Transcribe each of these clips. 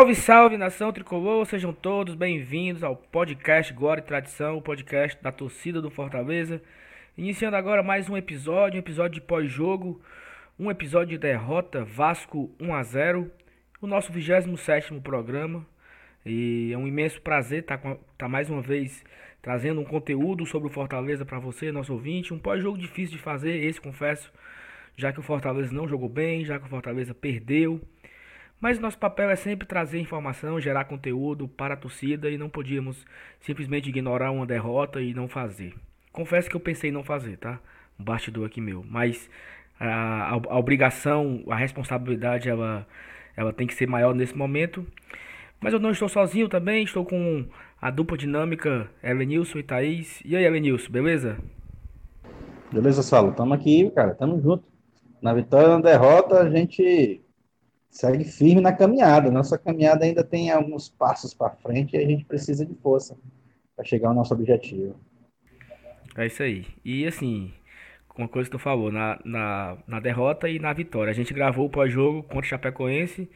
Salve, salve nação tricolor, sejam todos bem-vindos ao podcast Glória e Tradição, o podcast da torcida do Fortaleza. Iniciando agora mais um episódio, um episódio de pós-jogo, um episódio de derrota Vasco 1 a 0, o nosso 27 programa. E é um imenso prazer estar tá, tá mais uma vez trazendo um conteúdo sobre o Fortaleza para você, nosso ouvinte. Um pós-jogo difícil de fazer, esse confesso, já que o Fortaleza não jogou bem, já que o Fortaleza perdeu. Mas nosso papel é sempre trazer informação, gerar conteúdo para a torcida e não podíamos simplesmente ignorar uma derrota e não fazer. Confesso que eu pensei em não fazer, tá? Um bastidor aqui meu. Mas a, a, obrigação, a responsabilidade, ela, ela tem que ser maior nesse momento. Mas eu não estou sozinho também, estou com a dupla dinâmica Elenilson e Thaís. E aí, Elenilson, beleza? Beleza, Salo? Tamo aqui, cara, tamo junto. Na vitória na derrota, a gente segue firme na caminhada. Nossa caminhada ainda tem alguns passos para frente e a gente precisa de força para chegar ao nosso objetivo. É isso aí. E assim, uma coisa que tu falou, na, na, na derrota e na vitória. A gente gravou o pós-jogo contra o Chapecoense,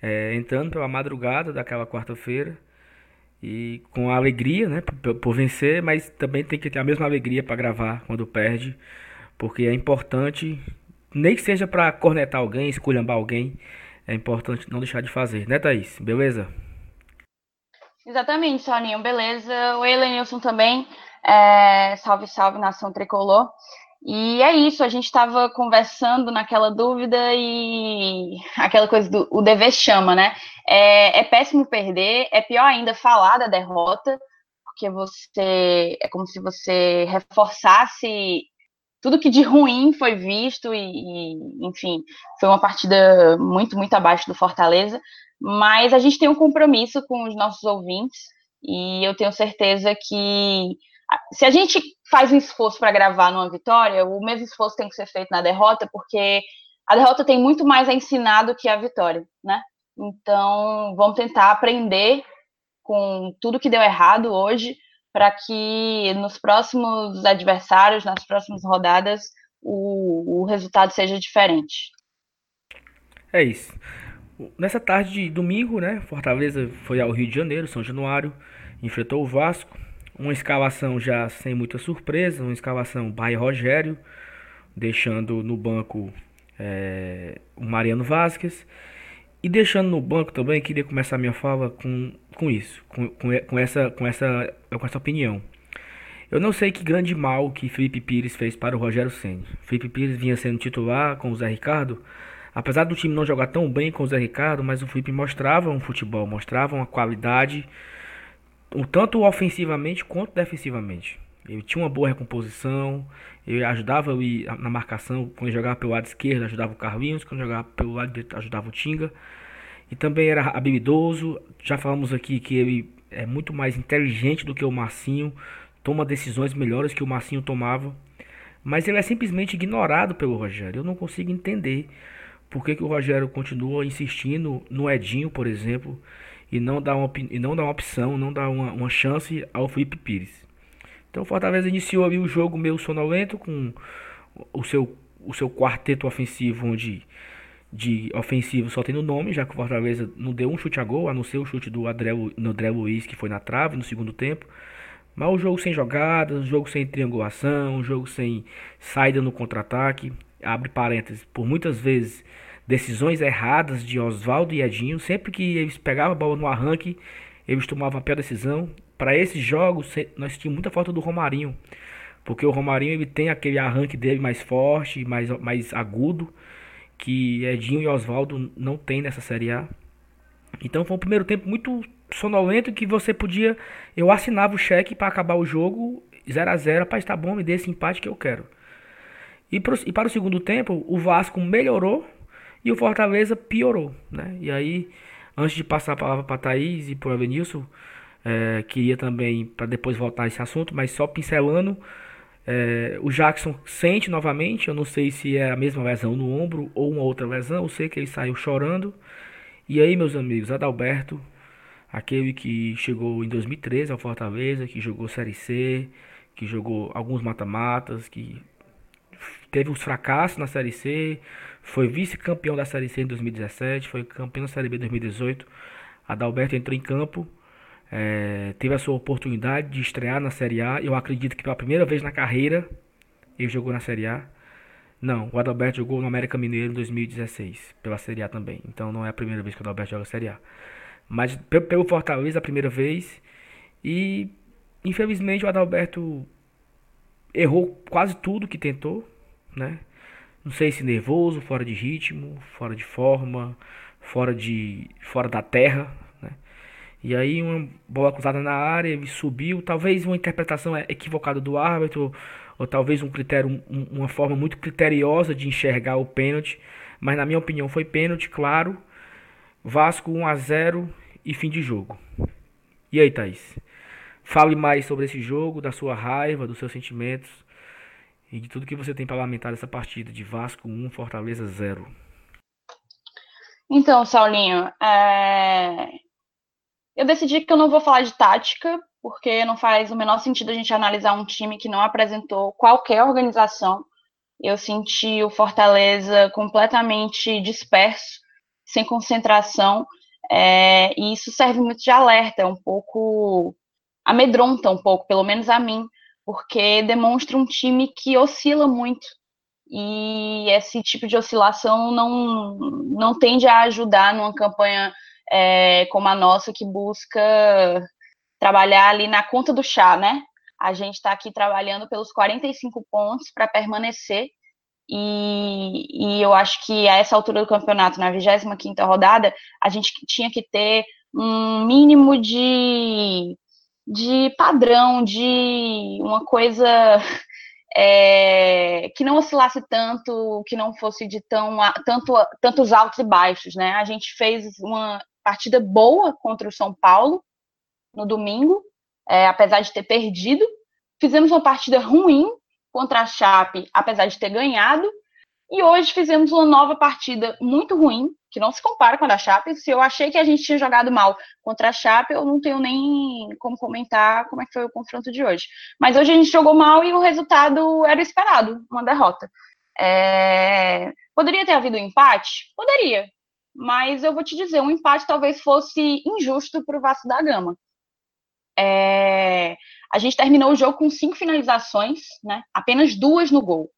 é, entrando pela madrugada daquela quarta-feira. E com a alegria, né, por, por, vencer, mas também tem que ter a mesma alegria para gravar quando perde, porque é importante, nem que seja para cornetar alguém, esculhambar alguém, é importante não deixar de fazer, né, Thaís? Beleza? Exatamente, Soninho, beleza. O Elenilson também. É, salve, salve, nação tricolor. E é isso, a gente estava conversando naquela dúvida e aquela coisa do o dever chama, né? É, é péssimo perder, é pior ainda falar da derrota, porque você é como se você reforçasse tudo que de ruim foi visto e, e, enfim, foi uma partida muito, muito abaixo do Fortaleza, mas a gente tem um compromisso com os nossos ouvintes e eu tenho certeza que se a gente faz um esforço para gravar numa vitória, o mesmo esforço tem que ser feito na derrota, porque a derrota tem muito mais a ensinar do que a vitória, né? Então, vamos tentar aprender com tudo que deu errado hoje para que nos próximos adversários, nas próximas rodadas, o, o resultado seja diferente. É isso. Nessa tarde de domingo, né, Fortaleza foi ao Rio de Janeiro, São Januário, enfrentou o Vasco. Uma escalação já sem muita surpresa, uma escalação by Rogério, deixando no banco é, o Mariano Vasquez. E deixando no banco também, queria começar minha fala com, com isso, com, com, com, essa, com, essa, com essa opinião. Eu não sei que grande mal que Felipe Pires fez para o Rogério Senna. Felipe Pires vinha sendo titular com o Zé Ricardo, apesar do time não jogar tão bem com o Zé Ricardo, mas o Felipe mostrava um futebol, mostrava uma qualidade, tanto ofensivamente quanto defensivamente. Ele tinha uma boa recomposição, ele ajudava na marcação, quando jogava pelo lado esquerdo, ajudava o Carlinhos, quando jogava pelo lado direito, ajudava o Tinga. E também era habilidoso, já falamos aqui que ele é muito mais inteligente do que o Marcinho, toma decisões melhores que o Marcinho tomava. Mas ele é simplesmente ignorado pelo Rogério. Eu não consigo entender por que, que o Rogério continua insistindo no Edinho, por exemplo, e não dá uma, e não dá uma opção, não dá uma, uma chance ao Felipe Pires. Então o Fortaleza iniciou ali o jogo meio sonolento com o seu, o seu quarteto ofensivo, onde de ofensivo só tem no nome, já que o Fortaleza não deu um chute a gol, a não ser o chute do André, Luiz, que foi na trave no segundo tempo. Mas o jogo sem jogadas, o jogo sem triangulação, o jogo sem saída no contra-ataque. Abre parênteses, por muitas vezes decisões erradas de Oswaldo e Edinho. Sempre que eles pegavam a bola no arranque, eles tomavam a pior decisão para esses jogos nós tínhamos muita falta do Romarinho, porque o Romarinho ele tem aquele arranque dele mais forte, mais, mais agudo, que Edinho e Oswaldo não tem nessa Série A. Então foi um primeiro tempo muito sonolento que você podia, eu assinava o cheque para acabar o jogo 0 a 0 para estar bom, me dê esse empate que eu quero. E, pro, e para o segundo tempo, o Vasco melhorou e o Fortaleza piorou, né? E aí, antes de passar a palavra para Thaís e para o Avenilson, é, queria também, para depois voltar a esse assunto, mas só pincelando. É, o Jackson sente novamente, eu não sei se é a mesma lesão no ombro ou uma outra lesão, eu sei que ele saiu chorando. E aí, meus amigos, Adalberto, aquele que chegou em 2013 ao Fortaleza, que jogou Série C, que jogou alguns mata-matas, que teve os fracassos na Série C, foi vice-campeão da Série C em 2017, foi campeão da Série B em 2018. Adalberto entrou em campo, é, teve a sua oportunidade de estrear na Série A. Eu acredito que pela primeira vez na carreira ele jogou na Série A. Não, o Adalberto jogou no América Mineiro em 2016, pela Série A também. Então não é a primeira vez que o Adalberto joga Série A. Mas pelo Fortaleza a primeira vez. E infelizmente o Adalberto errou quase tudo que tentou, né? Não sei se nervoso, fora de ritmo, fora de forma, fora de fora da terra? E aí uma bola cruzada na área, ele subiu, talvez uma interpretação equivocada do árbitro, ou talvez um critério, um, uma forma muito criteriosa de enxergar o pênalti, mas na minha opinião foi pênalti, claro. Vasco 1 a 0 e fim de jogo. E aí, Thaís? Fale mais sobre esse jogo, da sua raiva, dos seus sentimentos e de tudo que você tem para lamentar dessa partida de Vasco 1, Fortaleza 0. Então, Saulinho, é... eu decidi que eu não vou falar de tática, porque não faz o menor sentido a gente analisar um time que não apresentou qualquer organização. Eu senti o Fortaleza completamente disperso, sem concentração, é... e isso serve muito de alerta, um pouco amedronta um pouco, pelo menos a mim, porque demonstra um time que oscila muito. E esse tipo de oscilação não, não tende a ajudar numa campanha é, como a nossa, que busca trabalhar ali na conta do chá, né? A gente está aqui trabalhando pelos 45 pontos para permanecer. E, e, eu acho que a essa altura do campeonato, na 25 rodada, a gente tinha que ter um mínimo de de padrão, de uma coisa é, que não oscilasse tanto, que não fosse de tão, tanto, tantos altos e baixos, né? A gente fez uma partida boa contra o São Paulo no domingo, é, apesar de ter perdido. Fizemos uma partida ruim contra a Chape, apesar de ter ganhado. E hoje fizemos uma nova partida muito ruim, que não se compara com a da Chape. Se eu achei que a gente tinha jogado mal contra a Chape, eu não tenho nem como comentar como é que foi o confronto de hoje. Mas hoje a gente jogou mal e o resultado era esperado, uma derrota. É... Poderia ter havido um empate? Poderia. Mas eu vou te dizer, um empate talvez fosse injusto para o Vasco da Gama. É... A gente terminou o jogo com cinco finalizações, né? apenas duas no gol.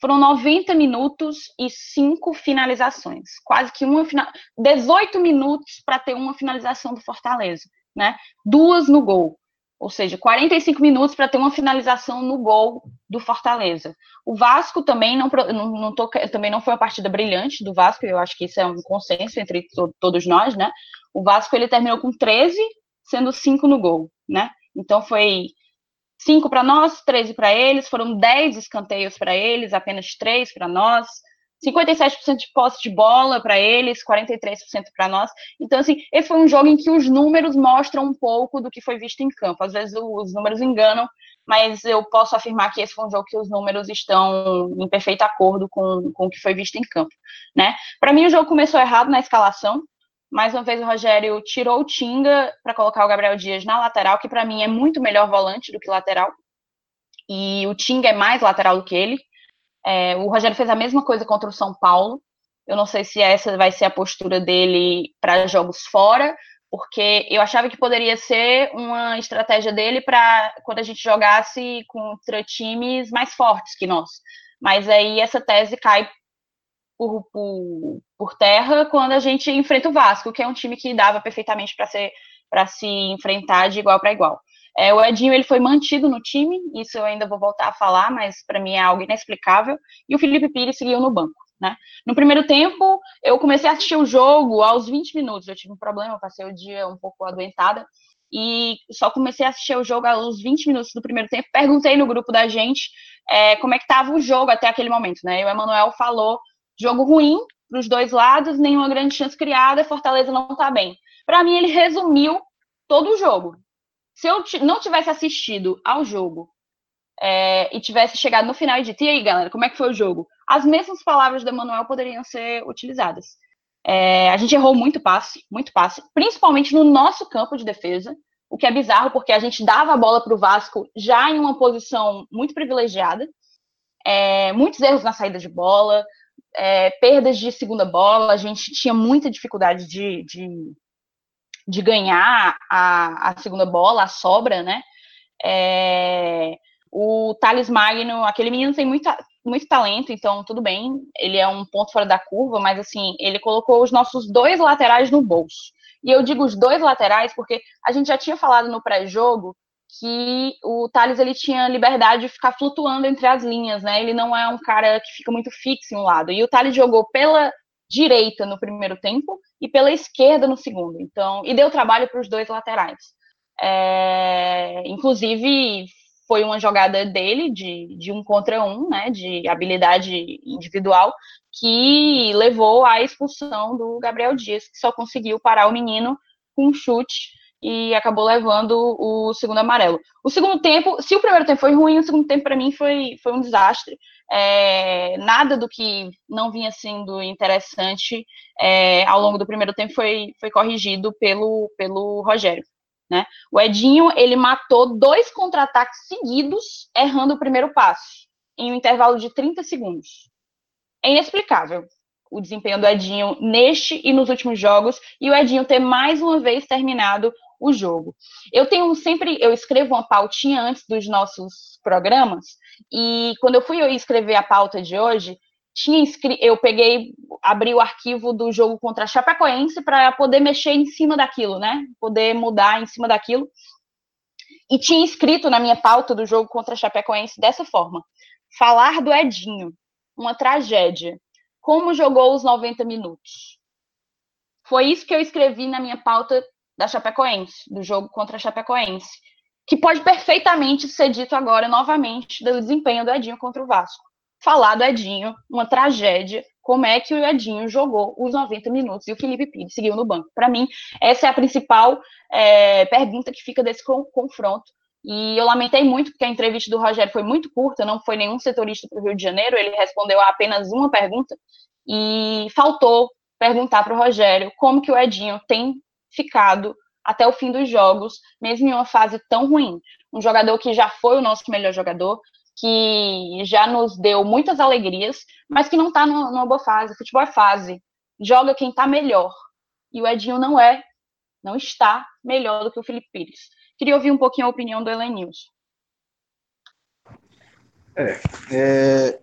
Foram 90 minutos e cinco finalizações. Quase que uma final... 18 minutos para ter uma finalização do Fortaleza, né? Duas no gol. Ou seja, 45 minutos para ter uma finalização no gol do Fortaleza. O Vasco também não, não, não tô, também não foi uma partida brilhante do Vasco, eu acho que isso é um consenso entre to, todos nós, né? O Vasco ele terminou com 13, sendo 5 no gol, né? Então foi 5 para nós, 13 para eles, foram 10 escanteios para eles, apenas 3 para nós. 57% de posse de bola para eles, 43% para nós. Então, assim, esse foi um jogo em que os números mostram um pouco do que foi visto em campo. Às vezes os números enganam, mas eu posso afirmar que esse foi um jogo que os números estão em perfeito acordo com, com o que foi visto em campo. Né? Para mim, o jogo começou errado na escalação. Mais uma vez o Rogério tirou o Tinga para colocar o Gabriel Dias na lateral, que para mim é muito melhor volante do que lateral. E o Tinga é mais lateral do que ele. É, o Rogério fez a mesma coisa contra o São Paulo. Eu não sei se essa vai ser a postura dele para jogos fora, porque eu achava que poderia ser uma estratégia dele para quando a gente jogasse contra times mais fortes que nós. Mas aí essa tese cai por, por, por, terra quando a gente enfrenta o Vasco, que é um time que dava perfeitamente para ser para se enfrentar de igual para igual. É, o Edinho ele foi mantido no time, isso eu ainda vou voltar a falar, mas para mim é algo inexplicável. E o Felipe Pires seguiu no banco. Né? No primeiro tempo, eu comecei a assistir o jogo aos 20 minutos. Eu tive um problema, passei o dia um pouco adoentada e só comecei a assistir o jogo aos 20 minutos do primeiro tempo. Perguntei no grupo da gente é, como é que estava o jogo até aquele momento, né? E o Emanuel falou Jogo ruim para os dois lados, nenhuma grande chance criada, Fortaleza não está bem. Para mim, ele resumiu todo o jogo. Se eu não tivesse assistido ao jogo é, e tivesse chegado no final e dito, e aí, galera, como é que foi o jogo? As mesmas palavras do Emanuel poderiam ser utilizadas. É, a gente errou muito passe, muito passe, principalmente no nosso campo de defesa, o que é bizarro, porque a gente dava a bola para o Vasco já em uma posição muito privilegiada. É, muitos erros na saída de bola, é, perdas de segunda bola, a gente tinha muita dificuldade de, de, de ganhar a, a segunda bola, a sobra, né? É, o Thales Magno, aquele menino tem muita, muito talento, então tudo bem, ele é um ponto fora da curva, mas assim, ele colocou os nossos dois laterais no bolso. E eu digo os dois laterais porque a gente já tinha falado no pré-jogo que o Thales ele tinha liberdade de ficar flutuando entre as linhas, né? Ele não é um cara que fica muito fixo em um lado. E o Thales jogou pela direita no primeiro tempo e pela esquerda no segundo. Então, e deu trabalho para os dois laterais. É, inclusive, foi uma jogada dele de, de um contra um, né, de habilidade individual, que levou à expulsão do Gabriel Dias, que só conseguiu parar o menino com um chute e acabou levando o segundo amarelo. O segundo tempo, se o primeiro tempo foi ruim, o segundo tempo para mim foi, foi um desastre. É, nada do que não vinha sendo interessante é, ao longo do primeiro tempo foi, foi corrigido pelo, pelo Rogério. Né? O Edinho ele matou dois contra-ataques seguidos, errando o primeiro passo, em um intervalo de 30 segundos. É inexplicável o desempenho do Edinho neste e nos últimos jogos, e o Edinho ter mais uma vez terminado o jogo. Eu tenho sempre, eu escrevo uma pautinha antes dos nossos programas, e quando eu fui escrever a pauta de hoje, tinha eu peguei, abri o arquivo do jogo contra a Chapecoense para poder mexer em cima daquilo, né? Poder mudar em cima daquilo. E tinha escrito na minha pauta do jogo contra a Chapecoense dessa forma: falar do Edinho, uma tragédia. Como jogou os 90 minutos. Foi isso que eu escrevi na minha pauta da Chapecoense, do jogo contra a Chapecoense, que pode perfeitamente ser dito agora novamente do desempenho do Edinho contra o Vasco. Falar do Edinho, uma tragédia, como é que o Edinho jogou os 90 minutos e o Felipe Pires seguiu no banco. Para mim, essa é a principal é, pergunta que fica desse confronto. E eu lamentei muito, porque a entrevista do Rogério foi muito curta, não foi nenhum setorista para o Rio de Janeiro, ele respondeu a apenas uma pergunta, e faltou perguntar para o Rogério como que o Edinho tem ficado até o fim dos jogos, mesmo em uma fase tão ruim. Um jogador que já foi o nosso melhor jogador, que já nos deu muitas alegrias, mas que não está numa boa fase. Futebol é fase. Joga quem está melhor. E o Edinho não é, não está melhor do que o Felipe Pires. Queria ouvir um pouquinho a opinião do Elenilson. É, é,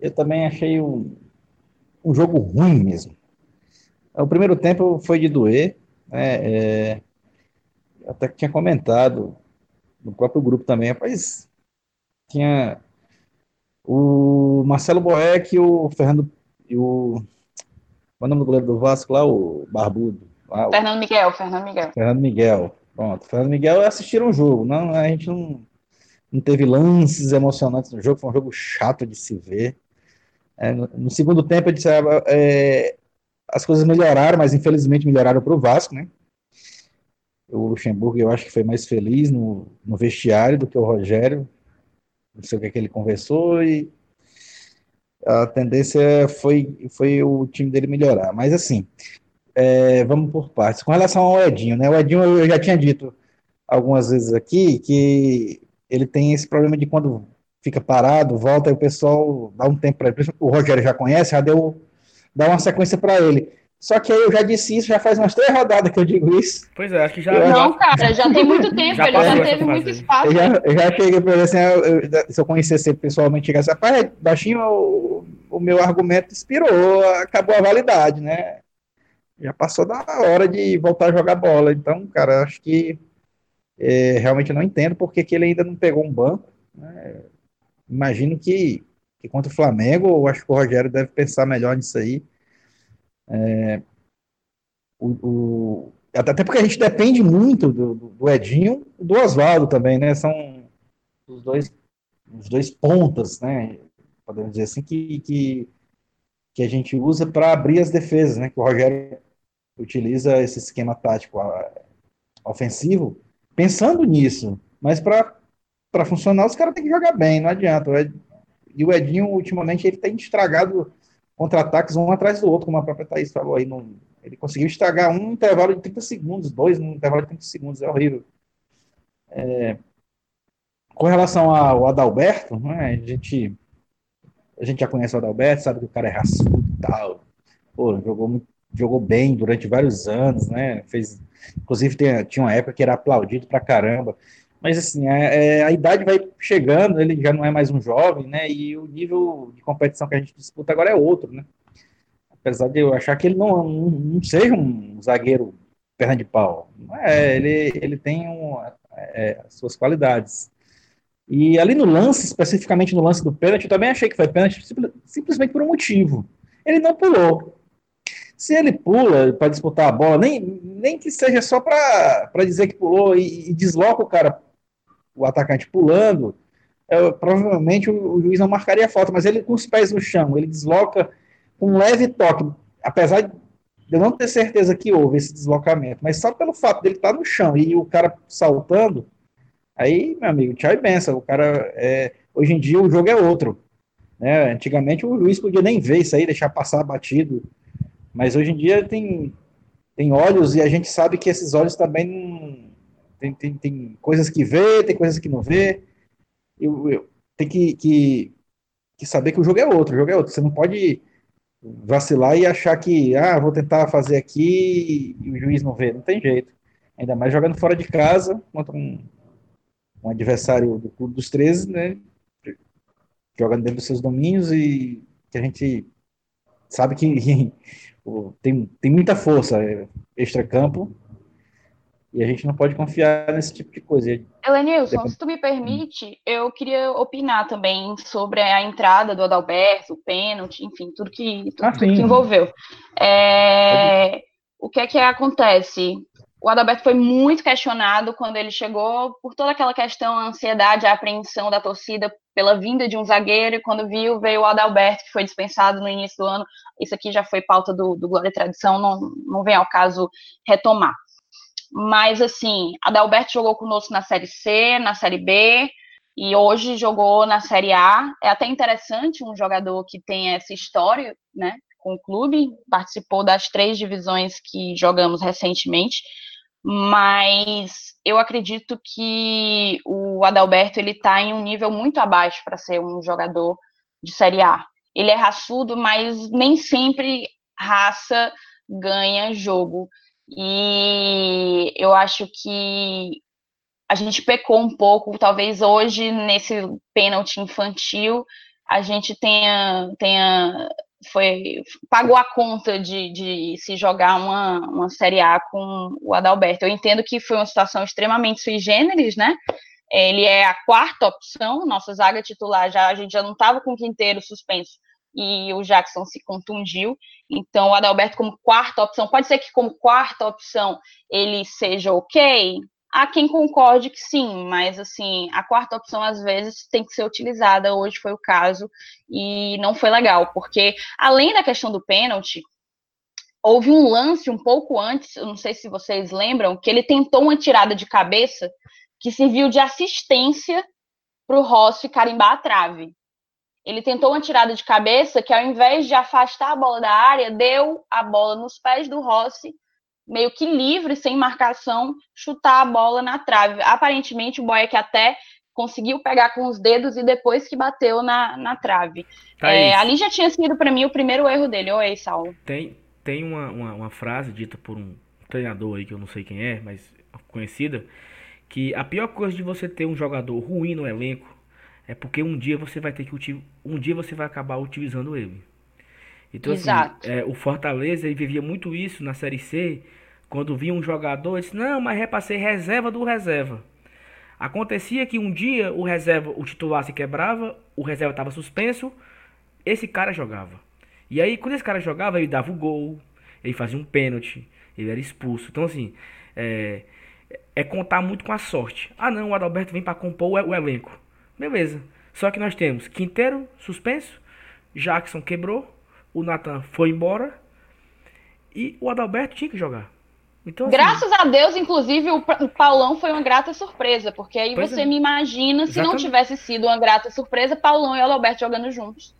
eu também achei um, um jogo ruim mesmo. O primeiro tempo foi de doer, né? É, até que tinha comentado no próprio grupo também, rapaz, tinha o Marcelo Boeck e o Fernando e o qual é o nome do goleiro do Vasco lá, o Barbudo. Lá, Fernando Miguel, Fernando Miguel. Fernando Miguel. Pronto, Fernando Miguel assistiram o jogo. Não, a gente não, não teve lances emocionantes no jogo, foi um jogo chato de se ver. É, no, no, segundo tempo, eu disse, ah, é, as coisas melhoraram, mas infelizmente melhoraram para o Vasco, né? O Luxemburgo, eu acho que foi mais feliz no, no vestiário do que o Rogério. Não sei o que, é que ele conversou e a tendência foi, foi o time dele melhorar. Mas assim, é, vamos por partes. Com relação ao Edinho, né? O Edinho eu já tinha dito algumas vezes aqui que ele tem esse problema de quando fica parado, volta e o pessoal dá um tempo para ele. O Rogério já conhece, já deu dá uma sequência para ele. Só que aí eu já disse isso, já faz umas três rodadas que eu digo isso. Pois é, acho que já. Não, cara, já tem muito tempo, já ele já teve muito espaço. Eu já, eu já cheguei para ele assim, eu, eu, se eu conhecesse ele pessoalmente, chegasse, rapaz, baixinho, o, o meu argumento expirou, acabou a validade, né? Já passou da hora de voltar a jogar bola. Então, cara, acho que é, realmente não entendo porque que ele ainda não pegou um banco. Né? Imagino que que contra o Flamengo, eu acho que o Rogério deve pensar melhor nisso aí. É, o, o, até porque a gente depende muito do, do Edinho e do Oswaldo também, né? São os dois, os dois pontas, né? Podemos dizer assim, que, que, que a gente usa para abrir as defesas, né? Que o Rogério utiliza esse esquema tático ofensivo pensando nisso. Mas para funcionar, os caras têm que jogar bem, não adianta. E o Edinho, ultimamente, ele tem estragado contra-ataques um atrás do outro, como a própria Thaís falou aí. No, ele conseguiu estragar um intervalo de 30 segundos, dois num intervalo de 30 segundos, é horrível. É, com relação ao Adalberto, né, a, gente, a gente já conhece o Adalberto, sabe que o cara é raçudo e tal. Pô, jogou, jogou bem durante vários anos, né? Fez Inclusive, tem, tinha uma época que era aplaudido pra caramba. Mas, assim, é, é, a idade vai chegando, ele já não é mais um jovem, né? E o nível de competição que a gente disputa agora é outro, né? Apesar de eu achar que ele não, não, não seja um zagueiro perna de pau. É, ele, ele tem um, é, as suas qualidades. E ali no lance, especificamente no lance do pênalti, eu também achei que foi pênalti simplesmente por um motivo. Ele não pulou. Se ele pula para disputar a bola, nem, nem que seja só para dizer que pulou e, e, desloca o cara, o atacante pulando, é, provavelmente o, o, juiz não marcaria falta, mas ele com os pés no chão, ele desloca com um leve toque, apesar de eu não ter certeza que houve esse deslocamento, mas só pelo fato dele estar no chão e o cara saltando, aí, meu amigo, tchau e benção. O cara, é, hoje em dia o jogo é outro. Né? Antigamente o juiz podia nem ver isso aí, deixar passar batido. Mas hoje em dia tem, tem olhos e a gente sabe que esses olhos também tem, tem, tem coisas que vê, tem coisas que não vê. Eu, eu, tem que, que, que saber que o jogo é outro, o jogo é outro. Você não pode vacilar e achar que, ah, vou tentar fazer aqui e o juiz não vê. Não tem jeito. Ainda mais jogando fora de casa contra um, um adversário do Clube dos 13, né? Jogando dentro dos seus domínios e que a gente sabe que tem, tem muita força é, extra-campo e a gente não pode confiar nesse tipo de coisa. Elenilson, se tu me permite, eu queria opinar também sobre a entrada do Adalberto, o pênalti, enfim, tudo que, tudo, ah, tudo que envolveu. É, o que é que acontece? O Adalberto foi muito questionado quando ele chegou por toda aquela questão, a ansiedade, a apreensão da torcida pela vinda de um zagueiro, e quando viu, veio o Adalberto, que foi dispensado no início do ano. Isso aqui já foi pauta do, do Glória e Tradição, não, não vem ao caso retomar. Mas, assim, Adalberto jogou conosco na Série C, na Série B, e hoje jogou na Série A. É até interessante um jogador que tem essa história, né, com o clube, participou das três divisões que jogamos recentemente, mas eu acredito que o Adalberto ele está em um nível muito abaixo para ser um jogador de Série A. Ele é raçudo, mas nem sempre raça ganha jogo. E eu acho que a gente pecou um pouco, talvez hoje, nesse pênalti infantil, a gente tenha, tenha foi pagou a conta de, de se jogar uma, uma Série A com o Adalberto. Eu entendo que foi uma situação extremamente sui generis, né? Ele é a quarta opção, nossa zaga titular já a gente já não estava com o quinteiro suspenso e o Jackson se contundiu. Então, o Adalberto como quarta opção, pode ser que como quarta opção ele seja ok? Há quem concorde que sim, mas assim, a quarta opção às vezes tem que ser utilizada. Hoje foi o caso e não foi legal, porque além da questão do pênalti, houve um lance um pouco antes, eu não sei se vocês lembram, que ele tentou uma tirada de cabeça que serviu de assistência para o Rossi carimbar a trave. Ele tentou uma tirada de cabeça que, ao invés de afastar a bola da área, deu a bola nos pés do Rossi, meio que livre, sem marcação, chutar a bola na trave. Aparentemente, o Boeck até conseguiu pegar com os dedos e depois que bateu na, na trave. É, ali já tinha sido, para mim, o primeiro erro dele. Oi, Saulo. Tem, tem uma, uma, uma frase dita por um treinador aí, que eu não sei quem é, mas conhecida, que a pior coisa de você ter um jogador ruim no elenco é porque um dia você vai ter que um dia você vai acabar utilizando ele. Então, assim, Exato. Assim, é, o Fortaleza ele vivia muito isso na Série C, quando via um jogador, disse, não, mas é para ser reserva do reserva. Acontecia que um dia o reserva, o titular se quebrava, o reserva estava suspenso, esse cara jogava. E aí, quando esse cara jogava, ele dava o gol, ele fazia um pênalti, ele era expulso. Então, assim, é, é contar muito com a sorte. Ah, não, o Adalberto vem para compor o, o elenco. Beleza. Só que nós temos Quinteiro suspenso, Jackson quebrou, o Nathan foi embora e o Adalberto tinha que jogar. Então, assim, Graças a Deus, inclusive, o, Paulão foi uma grata surpresa, porque aí você é. me imagina, se Exatamente. não tivesse sido uma grata surpresa, Paulão e Adalberto jogando juntos.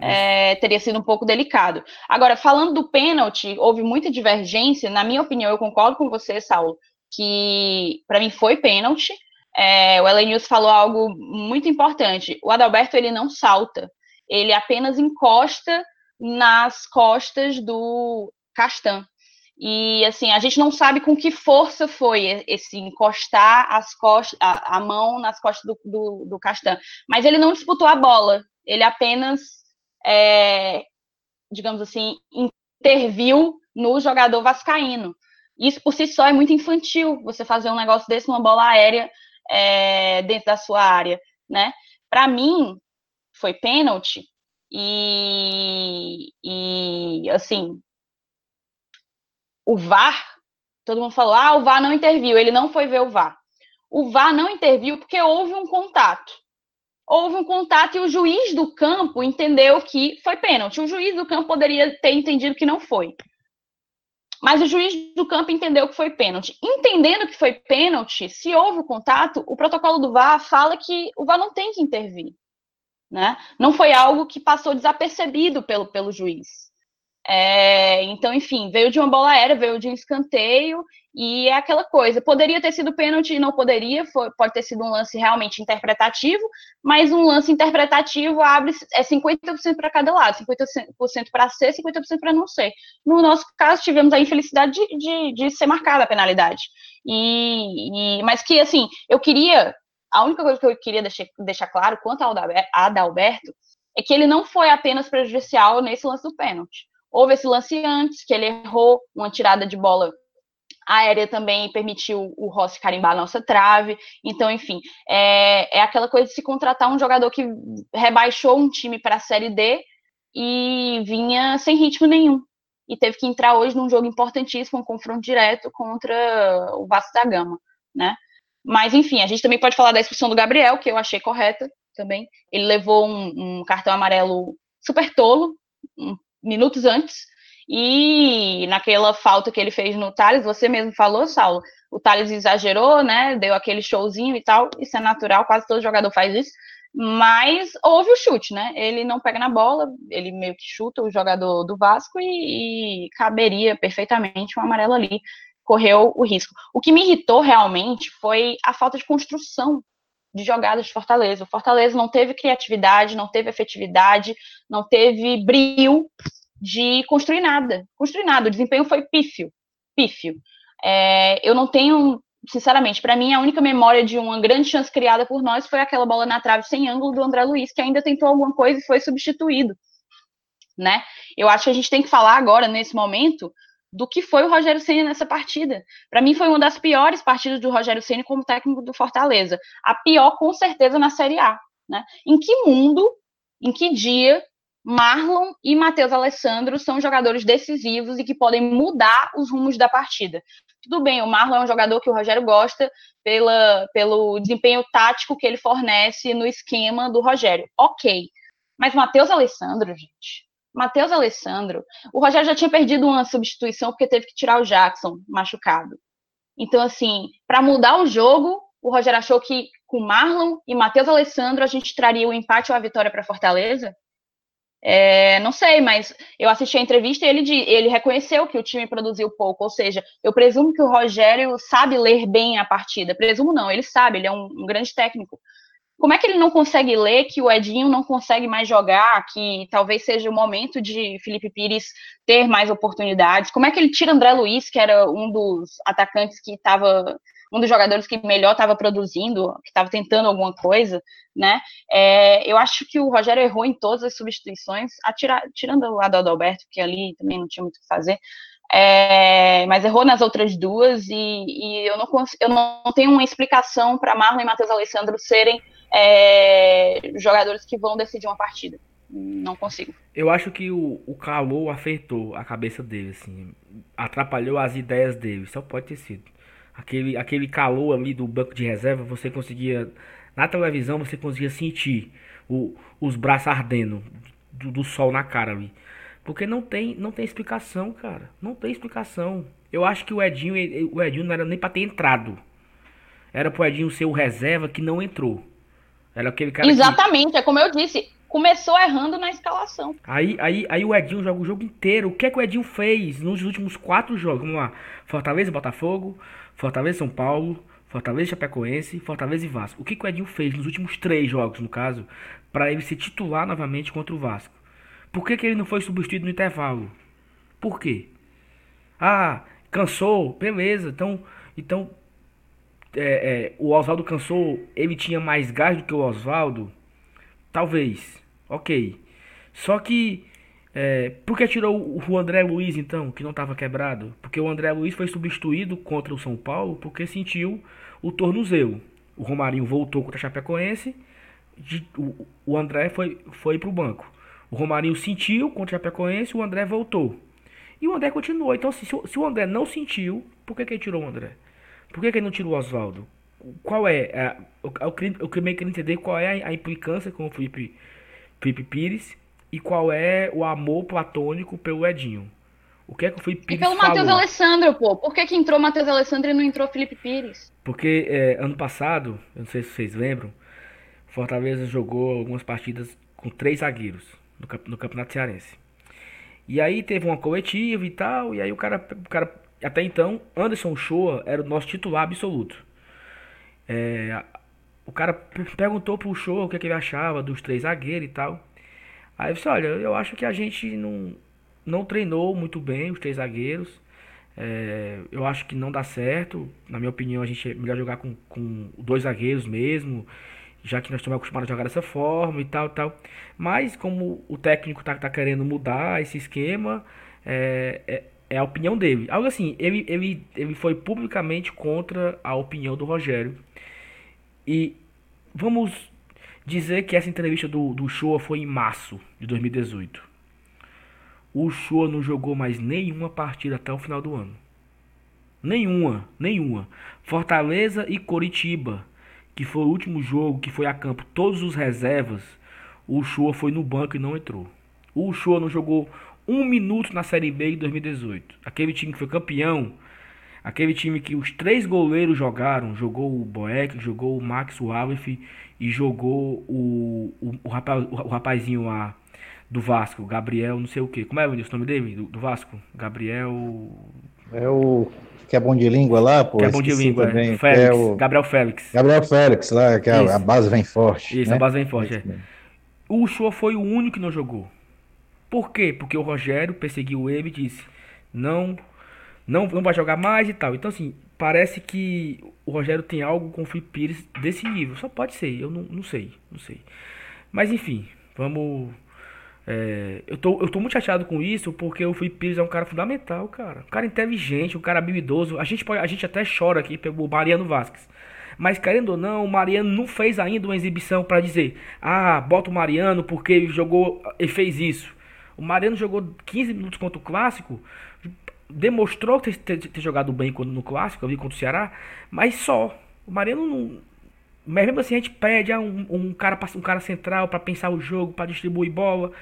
É, teria sido um pouco delicado. Agora, falando do pênalti, houve muita divergência. Na minha opinião, eu concordo com você, Saulo, que para mim foi pênalti é, o Elenius falou algo muito importante. O Adalberto ele não salta, ele apenas encosta nas costas do Castan. E assim, a gente não sabe com que força foi esse encostar as costas, a, a mão nas costas do, do, do Castan. Mas ele não disputou a bola, ele apenas, é, digamos assim, interviu no jogador vascaíno. Isso por si só é muito infantil, você fazer um negócio desse numa bola aérea é, dentro da sua área, né? Para mim, foi pênalti e, e, assim, o VAR, todo mundo falou, ah, o VAR não interviu, ele não foi ver o VAR. O VAR não interviu porque houve um contato. Houve um contato e o juiz do campo entendeu que foi pênalti. O juiz do campo poderia ter entendido que não foi. Mas o juiz do campo entendeu que foi pênalti. Entendendo que foi pênalti, se houve o contato, o protocolo do VAR fala que o VAR não tem que intervir. Né? Não foi algo que passou desapercebido pelo, pelo juiz. É, então, enfim, veio de uma bola aérea, veio de um escanteio, e é aquela coisa. Poderia ter sido pênalti não poderia, foi, pode ter sido um lance realmente interpretativo, mas um lance interpretativo abre é 50% para cada lado, 50% para ser, 50% para não ser. No nosso caso, tivemos a infelicidade de, de, de ser marcada a penalidade. E, e, mas que, assim, eu queria. A única coisa que eu queria deixar, deixar claro quanto ao Adalberto é que ele não foi apenas prejudicial nesse lance do pênalti Houve esse lance antes, que ele errou uma tirada de bola aérea também permitiu o Rossi carimbar a nossa trave. Então, enfim, é, é aquela coisa de se contratar um jogador que rebaixou um time para a Série D e vinha sem ritmo nenhum. E teve que entrar hoje num jogo importantíssimo, um confronto direto contra o Vasco da Gama, né? Mas, enfim, a gente também pode falar da expulsão do Gabriel, que eu achei correta também. Ele levou um, um cartão amarelo super tolo, um minutos antes. E naquela falta que ele fez no Thales, você mesmo falou, Saulo, o Thales exagerou, né? Deu aquele showzinho e tal. Isso é natural, quase todo jogador faz isso. Mas houve o chute, né? Ele não pega na bola, ele meio que chuta o jogador do Vasco e, e caberia perfeitamente um amarelo ali. Correu o risco. O que me irritou realmente foi a falta de construção de jogadas de Fortaleza. O Fortaleza não teve criatividade, não teve efetividade, não teve brilho de construir nada. Construir nada. O desempenho foi pífio. Pífio. É, eu não tenho, sinceramente, para mim, a única memória de uma grande chance criada por nós foi aquela bola na trave sem ângulo do André Luiz, que ainda tentou alguma coisa e foi substituído. Né? Eu acho que a gente tem que falar agora, nesse momento, do que foi o Rogério Ceni nessa partida. Para mim foi uma das piores partidas do Rogério Ceni como técnico do Fortaleza. A pior com certeza na Série A, né? Em que mundo, em que dia Marlon e Matheus Alessandro são jogadores decisivos e que podem mudar os rumos da partida. Tudo bem, o Marlon é um jogador que o Rogério gosta pela, pelo desempenho tático que ele fornece no esquema do Rogério. Ok. Mas Matheus Alessandro, gente, Matheus Alessandro, o Rogério já tinha perdido uma substituição porque teve que tirar o Jackson machucado. Então, assim, para mudar o jogo, o Rogério achou que com Marlon e Matheus Alessandro a gente traria o empate ou a vitória para Fortaleza. É, não sei, mas eu assisti a entrevista e ele, ele reconheceu que o time produziu pouco. Ou seja, eu presumo que o Rogério sabe ler bem a partida. Presumo não, ele sabe, ele é um, um grande técnico. Como é que ele não consegue ler que o Edinho não consegue mais jogar, que talvez seja o momento de Felipe Pires ter mais oportunidades? Como é que ele tira André Luiz, que era um dos atacantes que estava um dos jogadores que melhor estava produzindo, que estava tentando alguma coisa, né? É, eu acho que o Rogério errou em todas as substituições, atira, tirando o lado do Alberto, que ali também não tinha muito o que fazer, é, mas errou nas outras duas e, e eu, não, eu não tenho uma explicação para Marlon e Matheus Alessandro serem é, jogadores que vão decidir uma partida. Não consigo. Eu acho que o, o calor afetou a cabeça dele, assim, atrapalhou as ideias dele, só pode ter sido. Aquele, aquele calor ali do banco de reserva, você conseguia, na televisão, você conseguia sentir o, os braços ardendo do, do sol na cara ali. Porque não tem, não tem explicação, cara. Não tem explicação. Eu acho que o Edinho, o Edinho não era nem para ter entrado. Era pro Edinho ser o reserva que não entrou. Era aquele cara Exatamente, que... é como eu disse. Começou errando na escalação. Aí, aí, aí o Edinho joga o jogo inteiro. O que é que o Edinho fez nos últimos quatro jogos? Vamos lá. Fortaleza e Botafogo, Fortaleza e São Paulo, Fortaleza e Chapecoense, Fortaleza e Vasco. O que, que o Edinho fez nos últimos três jogos, no caso, para ele se titular novamente contra o Vasco? Por que, que ele não foi substituído no intervalo? Por quê? Ah, cansou, beleza. Então, então é, é, o Oswaldo cansou, ele tinha mais gás do que o Oswaldo? Talvez. Ok. Só que. É, por que tirou o André Luiz então, que não estava quebrado? Porque o André Luiz foi substituído contra o São Paulo porque sentiu o tornozelo. O Romarinho voltou contra a Chapecoense, o, o André foi, foi para o banco. O Romarinho sentiu contra a Chapecoense, o André voltou. E o André continuou. Então, se, se o André não sentiu, por que, que ele tirou o André? Por que, que ele não tirou o Oswaldo? Qual é? A, eu, eu, eu queria entender qual é a, a implicância com o Felipe, Felipe Pires e qual é o amor platônico pelo Edinho. O que é que o Felipe Pires E pelo Matheus Alessandro, pô. Por que, que entrou Matheus Alessandro e não entrou Felipe Pires? Porque é, ano passado, eu não sei se vocês lembram, Fortaleza jogou algumas partidas com três zagueiros no, no Campeonato Cearense. E aí teve uma coletiva e tal, e aí o cara, o cara até então, Anderson Shoa era o nosso titular absoluto. É, o cara perguntou pro Shoa o que, é que, ele achava dos três zagueiros e tal. Aí eu disse, olha, eu acho que a gente não, não treinou muito bem os três zagueiros. É, eu acho que não dá certo. Na minha opinião, a gente é melhor jogar com, com dois zagueiros mesmo, já que nós estamos acostumados a jogar dessa forma e tal, tal. Mas como o técnico tá, tá querendo mudar esse esquema, é, é, é, a opinião dele. Algo assim, ele, ele, ele foi publicamente contra a opinião do Rogério. E vamos dizer que essa entrevista do, do Shoa foi em março de 2018. O Shoa não jogou mais nenhuma partida até o final do ano. Nenhuma, nenhuma. Fortaleza e Coritiba, que foi o último jogo que foi a campo, todos os reservas, o Shoa foi no banco e não entrou. O Shoa não jogou um minuto na Série B em 2018. Aquele time que foi campeão, aquele time que os três goleiros jogaram, jogou o Boeck, jogou o Max Wallace e jogou o, o, o, rapaz, o rapazinho lá do Vasco, Gabriel, não sei o que. Como é o nome dele? Do, do, Vasco? Gabriel. É o. Que é bom de língua lá, pô. Que é bom de língua, também. É. Félix, é o... Gabriel Félix. Gabriel Félix, lá, que a, a, base vem forte. Isso, né? a base vem forte, é. O Show foi o único que não jogou. Por quê? Porque o Rogério perseguiu ele e disse: não, não, não vai jogar mais e tal. Então, assim, parece que o Rogério tem algo com o Felipe Pires desse nível. Só pode ser, eu não, não sei, não sei. Mas enfim, vamos é, eu, tô, eu tô muito chateado com isso porque o Felipe Pires é um cara fundamental, cara. Um cara inteligente, um cara habilidoso. A gente, pode, a gente até chora aqui pelo Mariano Vasquez. Mas querendo ou não, o Mariano não fez ainda uma exibição para dizer: ah, bota o Mariano porque ele jogou, ele fez isso. O Mariano jogou 15 minutos contra o Clássico, demonstrou ter, ter, ter jogado bem no Clássico, ali contra o Ceará, mas só. O Mariano não. Mas mesmo assim a gente pede ah, um, um, cara, um cara central para pensar o jogo, para distribuir bola.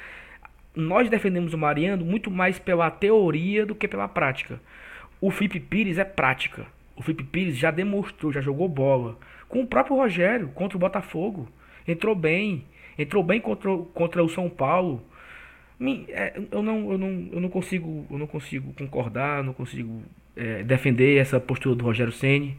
Nós defendemos o Mariano muito mais pela teoria do que pela prática. O Felipe Pires é prática. O Felipe Pires já demonstrou, já jogou bola. Com o próprio Rogério, contra o Botafogo. Entrou bem. Entrou bem contra, contra o São Paulo. É, eu não, eu não, eu não consigo, eu não consigo concordar, não consigo é, defender essa postura do Rogério Ceni.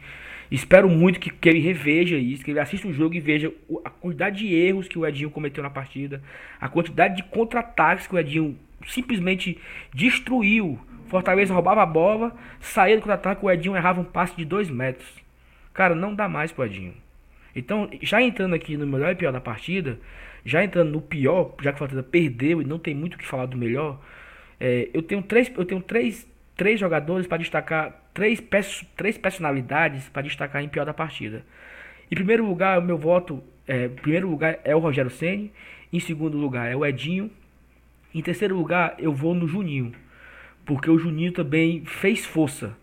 Espero muito que, que ele reveja isso, que ele assista o jogo e veja a quantidade de erros que o Edinho cometeu na partida, a quantidade de contra-ataques que o Edinho simplesmente destruiu. Fortaleza roubava a bola, saía do contra-ataque, o Edinho errava um passe de dois metros. Cara, não dá mais pro Edinho. Então, já entrando aqui no melhor e pior da partida, já entrando no pior, já que o Fortaleza perdeu e não tem muito o que falar do melhor, é, eu tenho três, eu tenho três, três jogadores para destacar, três, três personalidades para destacar em pior da partida. Em primeiro lugar, o meu voto, é, primeiro lugar é o Rogério Ceni, em segundo lugar é o Edinho, em terceiro lugar eu vou no Juninho, porque o Juninho também fez força.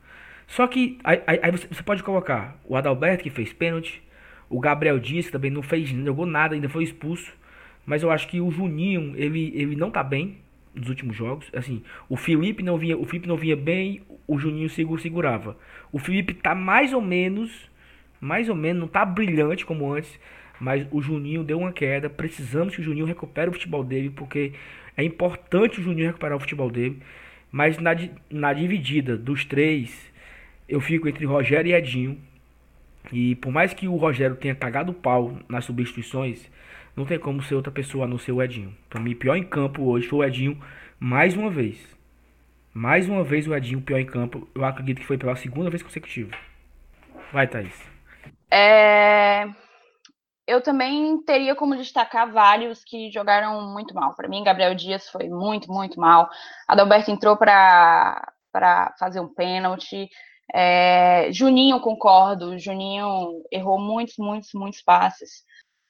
Só que aí, aí você pode colocar o Adalberto que fez pênalti, o Gabriel Dias que também não fez, não jogou nada, ainda foi expulso. Mas eu acho que o Juninho, ele, ele não tá bem nos últimos jogos. Assim, o Felipe não vinha, o Felipe não vinha bem, o Juninho segurava. O Felipe tá mais ou menos, mais ou menos, não tá brilhante como antes, mas o Juninho deu uma queda. Precisamos que o Juninho recupere o futebol dele, porque é importante o Juninho recuperar o futebol dele. Mas na, na dividida dos três, eu fico entre Rogério e Edinho. E por mais que o Rogério tenha cagado o pau nas substituições, não tem como ser outra pessoa a não ser o Edinho. Pra mim, pior em campo hoje foi o Edinho mais uma vez. Mais uma vez o Edinho pior em campo. Eu acredito que foi pela segunda vez consecutiva. Vai, Thaís. É... Eu também teria como destacar vários que jogaram muito mal. Para mim, Gabriel Dias foi muito, muito mal. Adalberto entrou para fazer um pênalti. É... Juninho, concordo. Juninho errou muitos, muitos, muitos passes.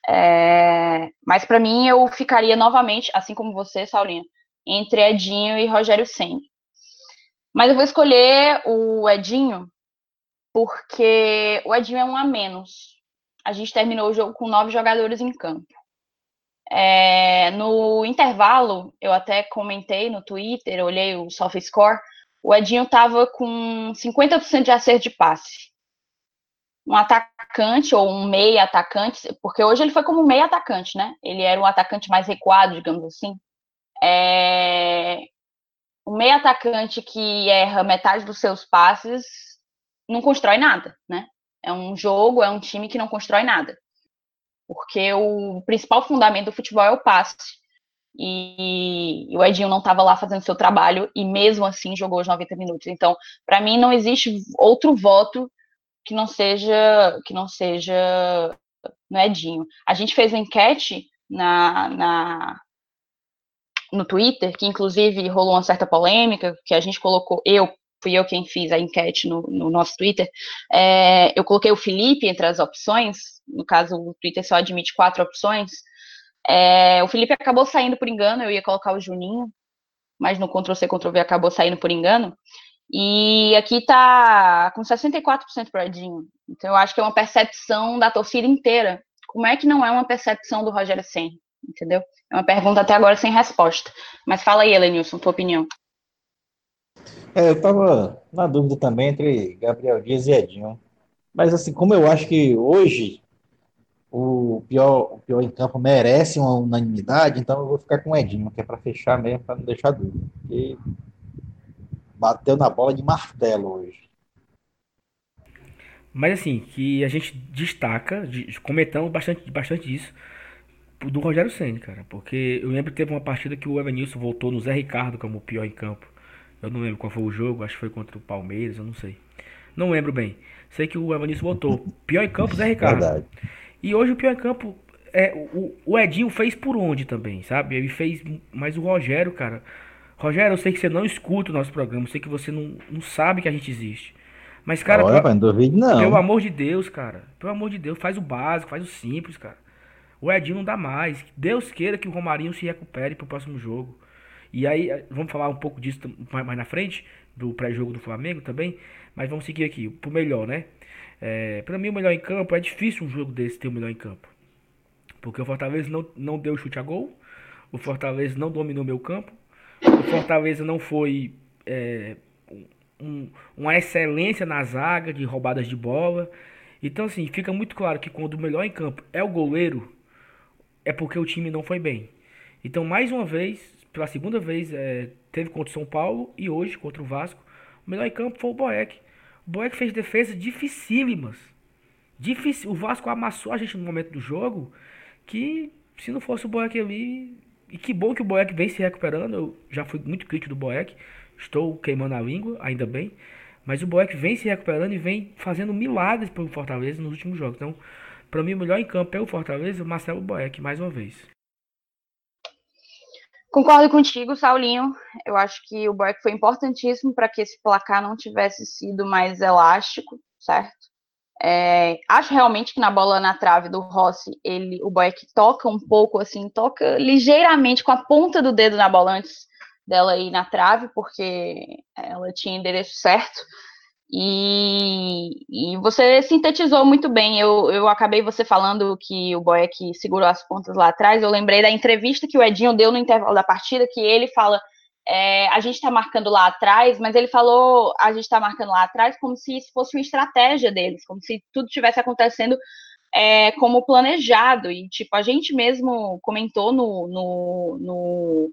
É... Mas para mim, eu ficaria novamente, assim como você, Saulinha, entre Edinho e Rogério Senna. Mas eu vou escolher o Edinho porque o Edinho é um a menos. A gente terminou o jogo com nove jogadores em campo. É, no intervalo, eu até comentei no Twitter, olhei o SofaScore, o Edinho estava com 50% de acerto de passe. Um atacante ou um meia atacante, porque hoje ele foi como um meia atacante, né? Ele era um atacante mais recuado, digamos assim. É, um meia atacante que erra metade dos seus passes não constrói nada, né? É um jogo, é um time que não constrói nada. Porque o principal fundamento do futebol é o passe. E, e o Edinho não estava lá fazendo seu trabalho e mesmo assim jogou os 90 minutos. Então, para mim não existe outro voto que não seja que não seja no Edinho. A gente fez uma enquete na, na no Twitter, que inclusive rolou uma certa polêmica, que a gente colocou, eu, fui eu quem fiz a enquete no, no nosso Twitter, é, eu coloquei o Felipe entre as opções, no caso o Twitter só admite quatro opções, é, o Felipe acabou saindo por engano, eu ia colocar o Juninho, mas no Ctrl-C, Ctrl-V acabou saindo por engano, e aqui tá com 64% para Edinho, então eu acho que é uma percepção da torcida inteira, como é que não é uma percepção do Rogério Senna? entendeu? É uma pergunta até agora sem resposta. Mas fala aí, Elenilson, tua opinião. É, eu estava na dúvida também entre Gabriel Dias e Edinho. Mas assim, como eu acho que hoje o pior, o pior em campo merece uma unanimidade, então eu vou ficar com o Edinho, que é para fechar mesmo, para não deixar dúvida. E bateu na bola de martelo hoje. Mas assim, que a gente destaca, comentamos bastante, bastante isso, do Rogério Senna, cara. Porque eu lembro que teve uma partida que o Evanilson voltou no Zé Ricardo como o pior em campo. Eu não lembro qual foi o jogo, acho que foi contra o Palmeiras, eu não sei. Não lembro bem. Sei que o Evanilson voltou. Pior em campo, Zé Ricardo. Verdade. E hoje o pior em campo, é, o, o Edinho fez por onde também, sabe? Ele fez, mas o Rogério, cara. Rogério, eu sei que você não escuta o nosso programa, eu sei que você não, não sabe que a gente existe. Mas, cara, Olha, pelo, não não. pelo amor de Deus, cara. Pelo amor de Deus, faz o básico, faz o simples, cara. O Edinho não dá mais. Deus queira que o Romarinho se recupere para o próximo jogo. E aí, eh, vamos falar um pouco disso mais na frente, do pré-jogo do Flamengo também. Mas vamos seguir aqui, pro melhor, né? É, para mim, o melhor em campo, é difícil um jogo desse ter o melhor em campo. Porque o Fortaleza não, não deu chute a gol. O Fortaleza não dominou meu campo. O Fortaleza não foi é, um, uma excelência na zaga de roubadas de bola. Então, assim, fica muito claro que quando o melhor em campo é o goleiro, é porque o time não foi bem. Então, mais uma vez, pela segunda vez, é, teve contra o São Paulo e hoje contra o Vasco. O melhor em campo foi o Boeck. O Boeck fez defesas dificílimas. Difícil. O Vasco amassou a gente no momento do jogo que se não fosse o Boeck ali. E que bom que o Boeck vem se recuperando. Eu já fui muito crítico do Boeck. Estou queimando a língua, ainda bem. Mas o Boeck vem se recuperando e vem fazendo milagres pelo Fortaleza nos últimos jogos. Então, para mim, o melhor em campo é o Fortaleza, Marcelo Boeck, mais uma vez. Concordo contigo, Saulinho. Eu acho que o Boeck foi importantíssimo para que esse placar não tivesse sido mais elástico, certo? É, acho realmente que na bola na trave do Rossi, ele, o Boeck toca um pouco, assim, toca ligeiramente com a ponta do dedo na bola antes dela ir na trave, porque ela tinha endereço certo. E, e, você sintetizou muito bem. Eu, eu acabei você falando que o Boeck segurou as pontas lá atrás. Eu lembrei da entrevista que o Edinho deu no intervalo da partida, que ele fala: é, a gente está marcando lá atrás, mas ele falou: a gente está marcando lá atrás como se isso fosse uma estratégia deles, como se tudo tivesse acontecendo é, como planejado. E, tipo, a gente mesmo comentou no, no, no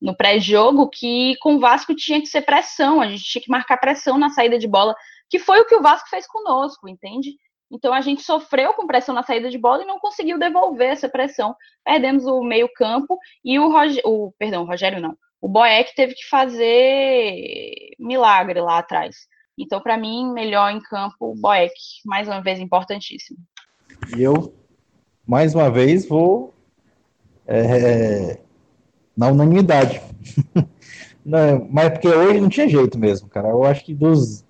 no pré-jogo que com o Vasco tinha que ser pressão, a gente tinha que marcar pressão na saída de bola, que foi o que o Vasco fez conosco, entende? Então a gente sofreu com pressão na saída de bola e não conseguiu devolver essa pressão. Perdemos o meio-campo e o, o perdão, o Rogério não. o Boeck teve que fazer milagre lá atrás. Então, para mim, melhor em campo, Boeck, mais uma vez importantíssimo. E eu, mais uma vez, vou é, na unanimidade. não, mas porque hoje não tinha jeito mesmo, cara. Eu acho que dos,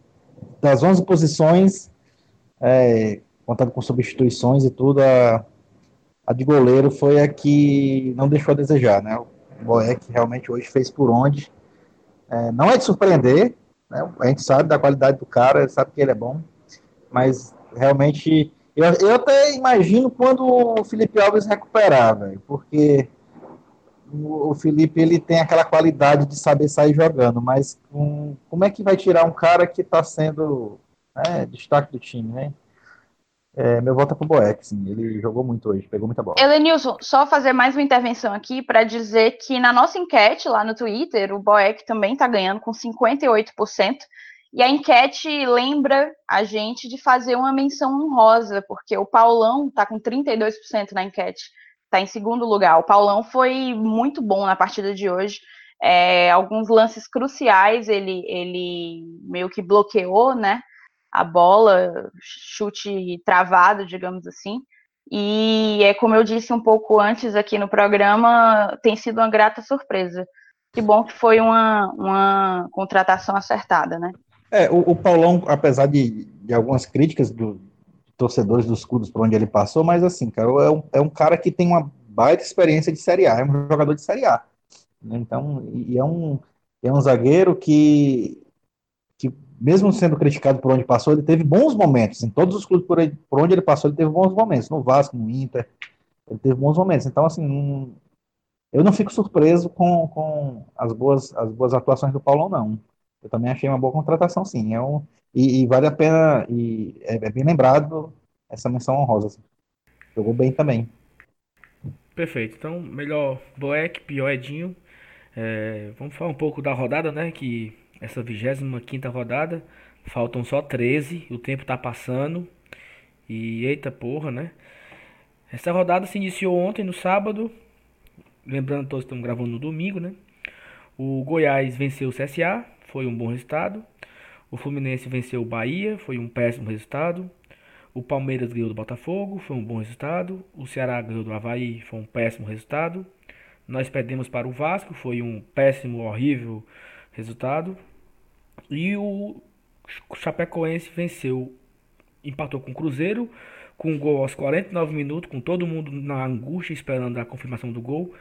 das 11 posições, é, contando com substituições e tudo, a, a de goleiro foi a que não deixou a desejar, né? O Boeck realmente hoje fez por onde. É, não é de surpreender, né? a gente sabe da qualidade do cara, sabe que ele é bom, mas realmente eu, eu até imagino quando o Felipe Alves recuperar, porque o Felipe ele tem aquela qualidade de saber sair jogando, mas como é que vai tirar um cara que está sendo né, destaque do time, né? É, meu voto é pro Boeck, sim. Ele jogou muito hoje, pegou muita bola. Elenilson, só fazer mais uma intervenção aqui para dizer que na nossa enquete lá no Twitter, o Boeck também está ganhando com 58%. E a enquete lembra a gente de fazer uma menção honrosa, porque o Paulão está com 32% na enquete, está em segundo lugar. O Paulão foi muito bom na partida de hoje. É, alguns lances cruciais ele, ele meio que bloqueou, né? A bola, chute travado, digamos assim. E é como eu disse um pouco antes aqui no programa, tem sido uma grata surpresa. Que bom que foi uma, uma contratação acertada, né? É, o, o Paulão, apesar de, de algumas críticas do torcedores dos clubes por onde ele passou, mas assim, cara, é um, é um cara que tem uma baita experiência de Série A, é um jogador de Série A. Então, e é um, é um zagueiro que mesmo sendo criticado por onde passou, ele teve bons momentos. Em todos os clubes por, aí, por onde ele passou, ele teve bons momentos. No Vasco, no Inter, ele teve bons momentos. Então, assim, não, eu não fico surpreso com, com as, boas, as boas atuações do Paulão, não. Eu também achei uma boa contratação, sim. É um, e, e vale a pena, e é, é, bem lembrado essa menção honrosa. Assim. Jogou bem também. Perfeito. Então, melhor Boeck, pior Edinho. É, vamos falar um pouco da rodada, né? Que essa 25 rodada. Faltam só 13, o tempo tá passando. E eita porra, né? Essa rodada se iniciou ontem, no sábado. Lembrando, todos estamos gravando no domingo, né? O Goiás venceu o CSA, foi um bom resultado. O Fluminense venceu o Bahia, foi um péssimo resultado. O Palmeiras ganhou do Botafogo, foi um bom resultado. O Ceará ganhou do Havaí, foi um péssimo resultado. Nós perdemos para o Vasco, foi um péssimo, horrível resultado. E o Chapecoense venceu, empatou com o Cruzeiro, com um gol aos 49 minutos, com todo mundo na angústia esperando a confirmação do gol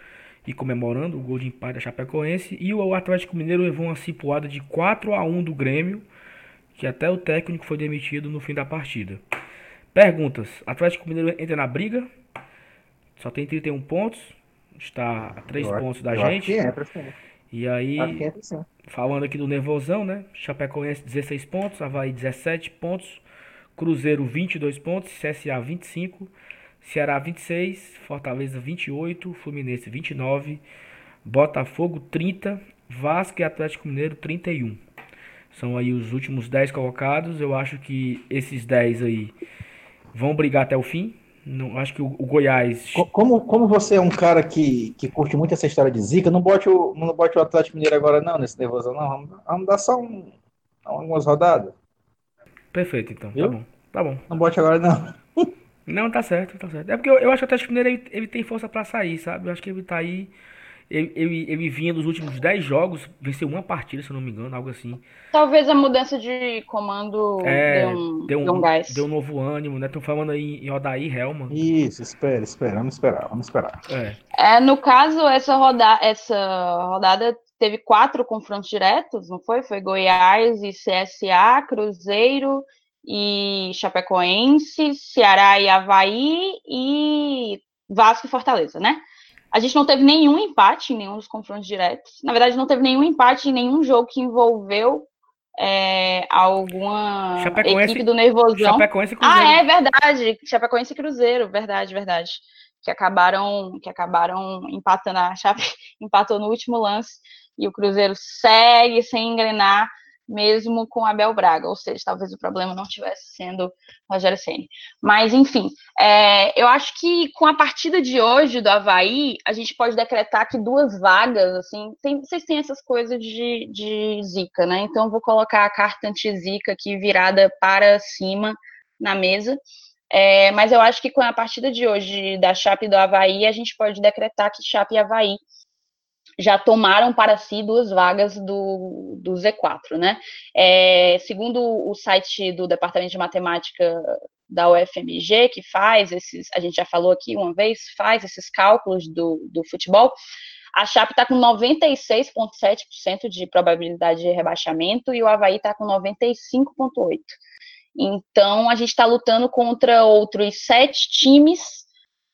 e comemorando o gol de empate da Chapecoense. E o Atlético Mineiro levou uma cipuada de 4 a 1 do Grêmio, que até o técnico foi demitido no fim da partida. Perguntas: Atlético Mineiro entra na briga, só tem 31 pontos, está a 3 eu pontos da gente. Entra, e aí, falando aqui do nervosão, né? Chapecoense 16 pontos, Havaí 17 pontos, Cruzeiro 22 pontos, CSA 25, Ceará 26, Fortaleza 28, Fluminense 29, Botafogo 30, Vasco e Atlético Mineiro 31. São aí os últimos 10 colocados. Eu acho que esses 10 aí vão brigar até o fim. Não, acho que o, o, Goiás. Como, como você é um cara que, que curte muito essa história de zica, não bote o, não bote o Atlético Mineiro agora, não, nesse nervoso, não. Vamos, vamos dar só um, algumas rodadas. Perfeito, então. Tá Viu? Tá bom. Tá bom. Não bote agora, não. Não, tá certo, tá certo. É porque eu, eu acho que o Atlético Mineiro ele, ele tem força para sair, sabe? Eu acho que ele tá aí ele, ele, ele vinha dos últimos 10 jogos, venceu uma partida, se eu não me engano, algo assim. Talvez a mudança de comando é, deu, um, deu, um, deu um gás. Deu um novo ânimo, né? Estão falando aí em Odair Helman. Isso, espera, espera, vamos esperar, vamos esperar. É. é no caso, essa, roda essa rodada teve quatro confrontos diretos, não foi? Foi Goiás e CSA, Cruzeiro e Chapecoense, Ceará e Havaí e Vasco e Fortaleza, né? A gente não teve nenhum empate em nenhum dos confrontos diretos. Na verdade, não teve nenhum empate em nenhum jogo que envolveu é, alguma equipe do Nervosão. Chapecoense Cruzeiro. Ah, é verdade. Chapecoense e Cruzeiro, verdade, verdade. Que acabaram, que acabaram empatando. A Chape empatou no último lance e o Cruzeiro segue sem engrenar mesmo com Abel Braga, ou seja, talvez o problema não tivesse sendo Rogério Ceni. Mas, enfim, é, eu acho que com a partida de hoje do Havaí, a gente pode decretar que duas vagas, assim, tem, vocês têm essas coisas de, de zica, né? Então, vou colocar a carta anti-zica aqui virada para cima na mesa. É, mas eu acho que com a partida de hoje da Chape do Havaí, a gente pode decretar que Chape e Havaí já tomaram para si duas vagas do, do Z4, né? É, segundo o site do Departamento de Matemática da UFMG, que faz esses, a gente já falou aqui uma vez, faz esses cálculos do, do futebol, a Chape está com 96,7% de probabilidade de rebaixamento e o Havaí está com 95,8%. Então, a gente está lutando contra outros sete times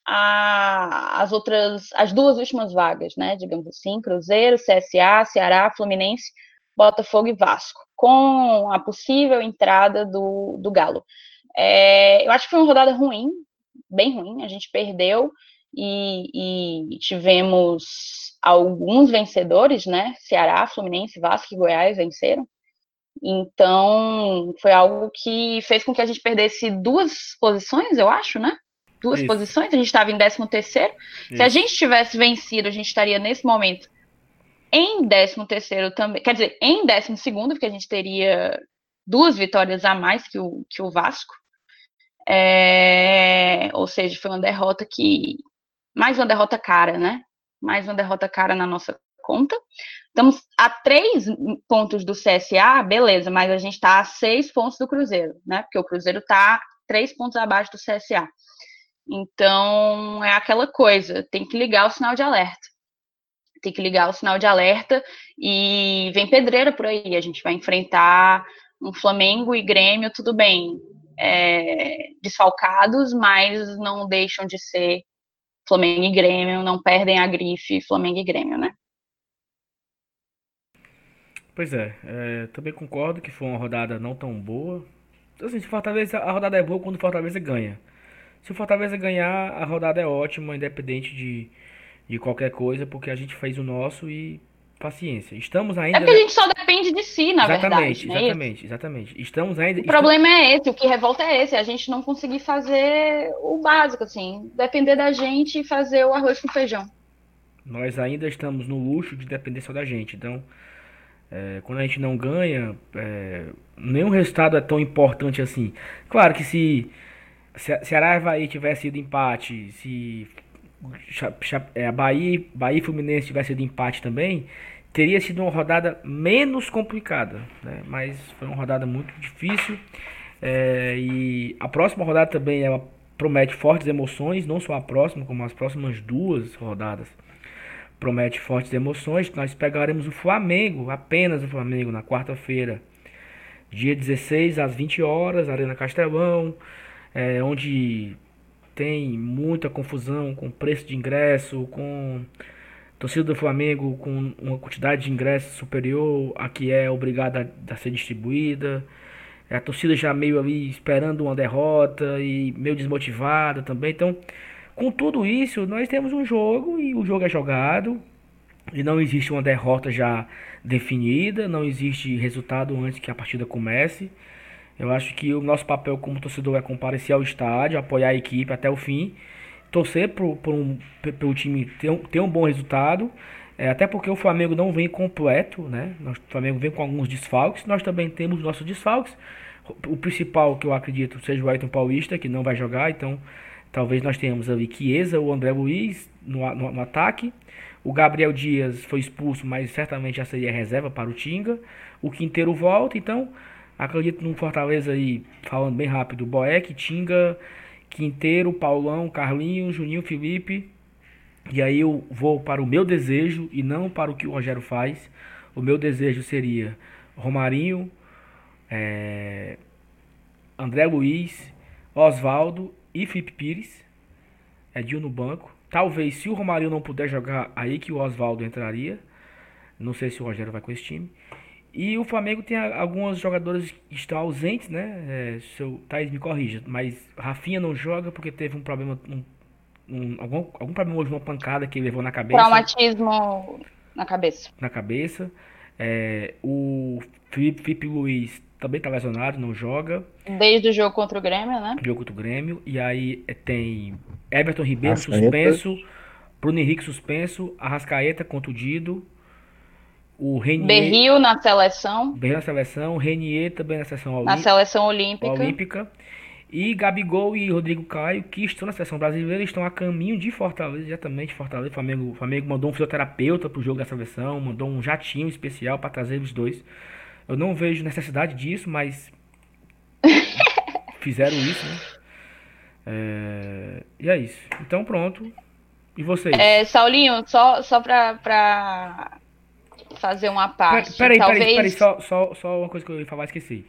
a, as outras, as duas últimas vagas, né, digamos assim, Cruzeiro, CSA, Ceará, Fluminense, Botafogo e Vasco, com a possível entrada do, do Galo. É, eu acho que foi uma rodada ruim, bem ruim, a gente perdeu e, e tivemos alguns vencedores, né, Ceará, Fluminense, Vasco e Goiás venceram, então, foi algo que fez com que a gente perdesse duas posições, eu acho, né? Duas Isso. posições, a gente estava em 13 terceiro. Se a gente tivesse vencido, a gente estaria nesse momento em 13 terceiro também, quer dizer, em 12 segundo, porque a gente teria duas vitórias a mais que o, que o Vasco. É, ou seja, foi uma derrota que. Mais uma derrota cara, né? Mais uma derrota cara na nossa conta. Estamos a três pontos do CSA, beleza, mas a gente está a seis pontos do Cruzeiro, né? Porque o Cruzeiro está três pontos abaixo do CSA. Então, é aquela coisa, tem que ligar o sinal de alerta. Tem que ligar o sinal de alerta e vem pedreira por aí. A gente vai enfrentar um Flamengo e Grêmio, tudo bem, é, desfalcados, mas não deixam de ser Flamengo e Grêmio, não perdem a grife Flamengo e Grêmio, né? Pois é, é, também concordo que foi uma rodada não tão boa. Assim, se Fortaleza, a rodada é boa quando Fortaleza ganha. Se o Fortaleza ganhar, a rodada é ótima, independente de, de qualquer coisa, porque a gente fez o nosso e paciência. Estamos ainda. É que a gente só depende de si, na exatamente, verdade. É exatamente, exatamente. Estamos ainda. O problema é esse, o que revolta é esse, a gente não conseguir fazer o básico, assim, depender da gente e fazer o arroz com feijão. Nós ainda estamos no luxo de depender só da gente. Então, é, quando a gente não ganha, é, nenhum resultado é tão importante assim. Claro que se se Ceará Havaí tivesse sido empate, se é, Bahia, Bahia e Fluminense tivesse sido empate também, teria sido uma rodada menos complicada, né? mas foi uma rodada muito difícil. É, e a próxima rodada também ela promete fortes emoções, não só a próxima, como as próximas duas rodadas promete fortes emoções. Nós pegaremos o Flamengo, apenas o Flamengo, na quarta-feira, dia 16 às 20 horas, Arena Castelão é, onde tem muita confusão com preço de ingresso, com torcida do Flamengo com uma quantidade de ingressos superior a que é obrigada a ser distribuída. A torcida já meio ali esperando uma derrota e meio desmotivada também. Então, com tudo isso, nós temos um jogo e o jogo é jogado. E não existe uma derrota já definida, não existe resultado antes que a partida comece. Eu acho que o nosso papel como torcedor é comparecer ao estádio, apoiar a equipe até o fim, torcer pro, pro, um, pelo time ter um, ter um bom resultado, é, até porque o Flamengo não vem completo, né? O Flamengo vem com alguns desfalques, nós também temos nossos desfalques. O principal que eu acredito seja o Ayrton Paulista, que não vai jogar, então talvez nós tenhamos ali Chiesa, o André Luiz no, no, no ataque. O Gabriel Dias foi expulso, mas certamente já seria reserva para o Tinga. O Quinteiro volta, então Acredito no Fortaleza aí, falando bem rápido, Boeck, Tinga, Quinteiro, Paulão, Carlinho, Juninho, Felipe. E aí eu vou para o meu desejo e não para o que o Rogério faz. O meu desejo seria Romarinho, é, André Luiz, Oswaldo e Felipe Pires. Edil no banco. Talvez se o Romarinho não puder jogar, aí que o Oswaldo entraria. Não sei se o Rogério vai com esse time. E o Flamengo tem alguns jogadores que estão ausentes, né? É, seu Thaís me corrija, mas Rafinha não joga porque teve um problema, um, um, algum, algum problema hoje, uma pancada que ele levou na cabeça. Traumatismo na cabeça. Na cabeça. É, o Felipe, Felipe Luiz também tá lesionado, não joga. Desde o jogo contra o Grêmio, né? Jogo contra o Grêmio. E aí é, tem Everton Ribeiro suspenso, Bruno Henrique suspenso, Arrascaeta contundido, o Renier... Berril na seleção. Berril na seleção, Renier também na seleção olímpica. Na seleção olímpica. olímpica. E Gabigol e Rodrigo Caio, que estão na seleção brasileira, estão a caminho de Fortaleza, exatamente Fortaleza. O Flamengo, o Flamengo mandou um fisioterapeuta pro jogo da seleção, mandou um jatinho especial para trazer os dois. Eu não vejo necessidade disso, mas fizeram isso, né? É... E é isso. Então pronto. E vocês? É, Saulinho, só, só pra, pra fazer uma parte. Peraí, talvez... peraí, peraí, só, só, só uma coisa que eu ia falar, esqueci.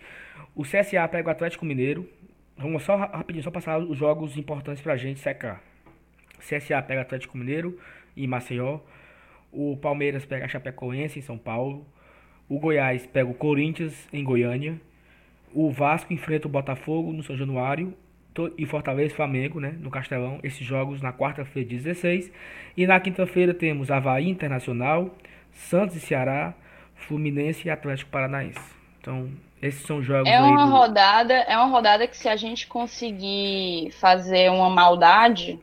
O CSA pega o Atlético Mineiro. Vamos só rapidinho, só passar os jogos importantes pra gente secar. CSA pega o Atlético Mineiro em Maceió. O Palmeiras pega a Chapecoense em São Paulo. O Goiás pega o Corinthians em Goiânia. O Vasco enfrenta o Botafogo no São Januário. E Fortaleza e Flamengo, né? No Castelão. Esses jogos na quarta-feira, 16. E na quinta-feira temos Havaí Internacional. Santos e Ceará, Fluminense e Atlético Paranaense. Então, esses são os jogos. É uma do... rodada, é uma rodada que se a gente conseguir fazer uma maldade,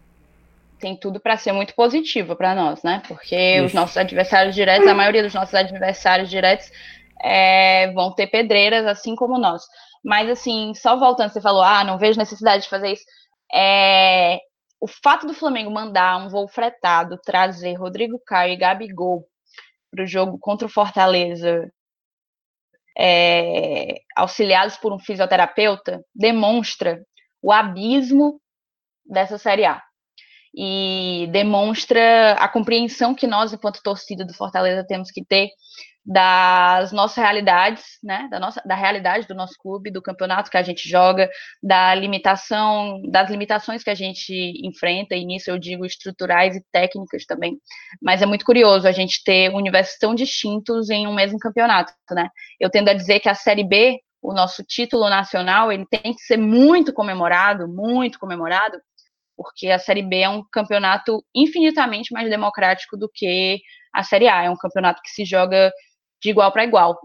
tem tudo para ser muito positivo para nós, né? Porque Isso. os nossos adversários diretos, a maioria dos nossos adversários diretos é, vão ter pedreiras, assim como nós. Mas assim, só voltando, você falou, ah, não vejo necessidade de fazer isso. É, o fato do Flamengo mandar um voo fretado trazer Rodrigo Caio e Gabigol para o jogo contra o Fortaleza, é, auxiliados por um fisioterapeuta, demonstra o abismo dessa Série A. E demonstra a compreensão que nós, enquanto torcida do Fortaleza, temos que ter das nossas realidades, né, da nossa da realidade do nosso clube, do campeonato que a gente joga, da limitação, das limitações que a gente enfrenta, e nisso eu digo estruturais e técnicas também. Mas é muito curioso a gente ter universos tão distintos em um mesmo campeonato, né? Eu tendo a dizer que a Série B, o nosso título nacional, ele tem que ser muito comemorado, muito comemorado, porque a Série B é um campeonato infinitamente mais democrático do que a Série A. É um campeonato que se joga de igual para igual.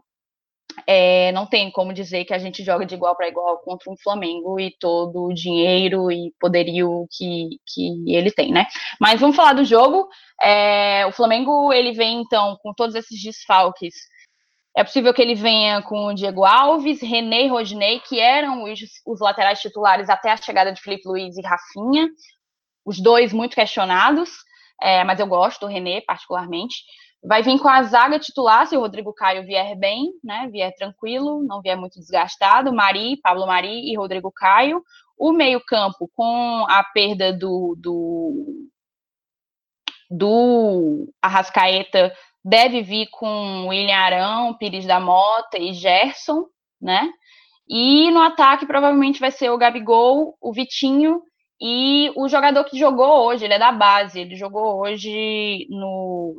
É, não tem como dizer que a gente joga de igual para igual contra um Flamengo e todo o dinheiro e poderio que, que ele tem, né? Mas vamos falar do jogo. É, o Flamengo ele vem então com todos esses desfalques. É possível que ele venha com o Diego Alves, René e Rodinei, que eram os, os laterais titulares até a chegada de Felipe Luiz e Rafinha, os dois muito questionados, é, mas eu gosto do René particularmente. Vai vir com a zaga titular, se o Rodrigo Caio vier bem, né? Vier tranquilo, não vier muito desgastado. Mari, Pablo Mari e Rodrigo Caio. O meio-campo com a perda do, do, do Arrascaeta deve vir com William Arão, Pires da Mota e Gerson, né? E no ataque provavelmente vai ser o Gabigol, o Vitinho e o jogador que jogou hoje, ele é da base, ele jogou hoje no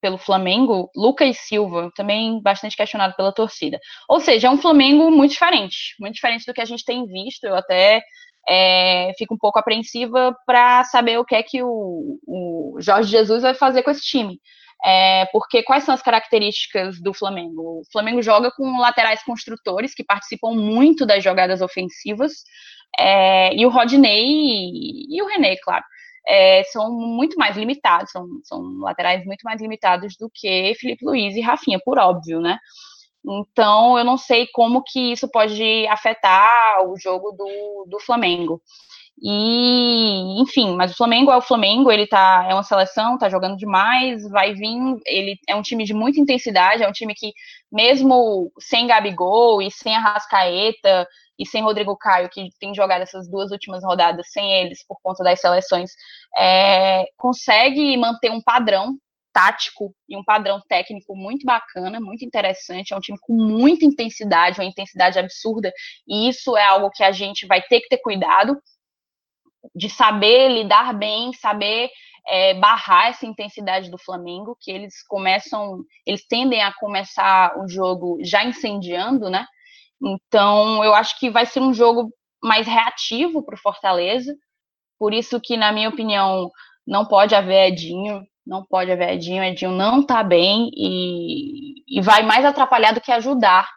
pelo Flamengo, Lucas Silva, também bastante questionado pela torcida. Ou seja, é um Flamengo muito diferente, muito diferente do que a gente tem visto. Eu até é, fico um pouco apreensiva para saber o que é que o, o, Jorge Jesus vai fazer com esse time. É, porque quais são as características do Flamengo? O Flamengo joga com laterais construtores que participam muito das jogadas ofensivas, é, e o Rodney e, e o René, claro é, são muito mais limitados, são, são laterais muito mais limitados do que Felipe Luiz e Rafinha, por óbvio, né? Então, eu não sei como que isso pode afetar o jogo do, do Flamengo. E, enfim, mas o Flamengo é o Flamengo, ele tá, é uma seleção, tá jogando demais, vai vir, ele é um time de muita intensidade, é um time que, mesmo sem Gabigol e sem Arrascaeta, e sem Rodrigo Caio, que tem jogado essas duas últimas rodadas sem eles por conta das seleções, é, consegue manter um padrão tático e um padrão técnico muito bacana, muito interessante. É um time com muita intensidade, uma intensidade absurda, e isso é algo que a gente vai ter que ter cuidado de saber lidar bem, saber é, barrar essa intensidade do Flamengo, que eles começam, eles tendem a começar o jogo já incendiando, né? Então, eu acho que vai ser um jogo mais reativo para o Fortaleza. Por isso que, na minha opinião, não pode haver Edinho, não pode haver Edinho, Edinho não está bem e, e vai mais atrapalhar do que ajudar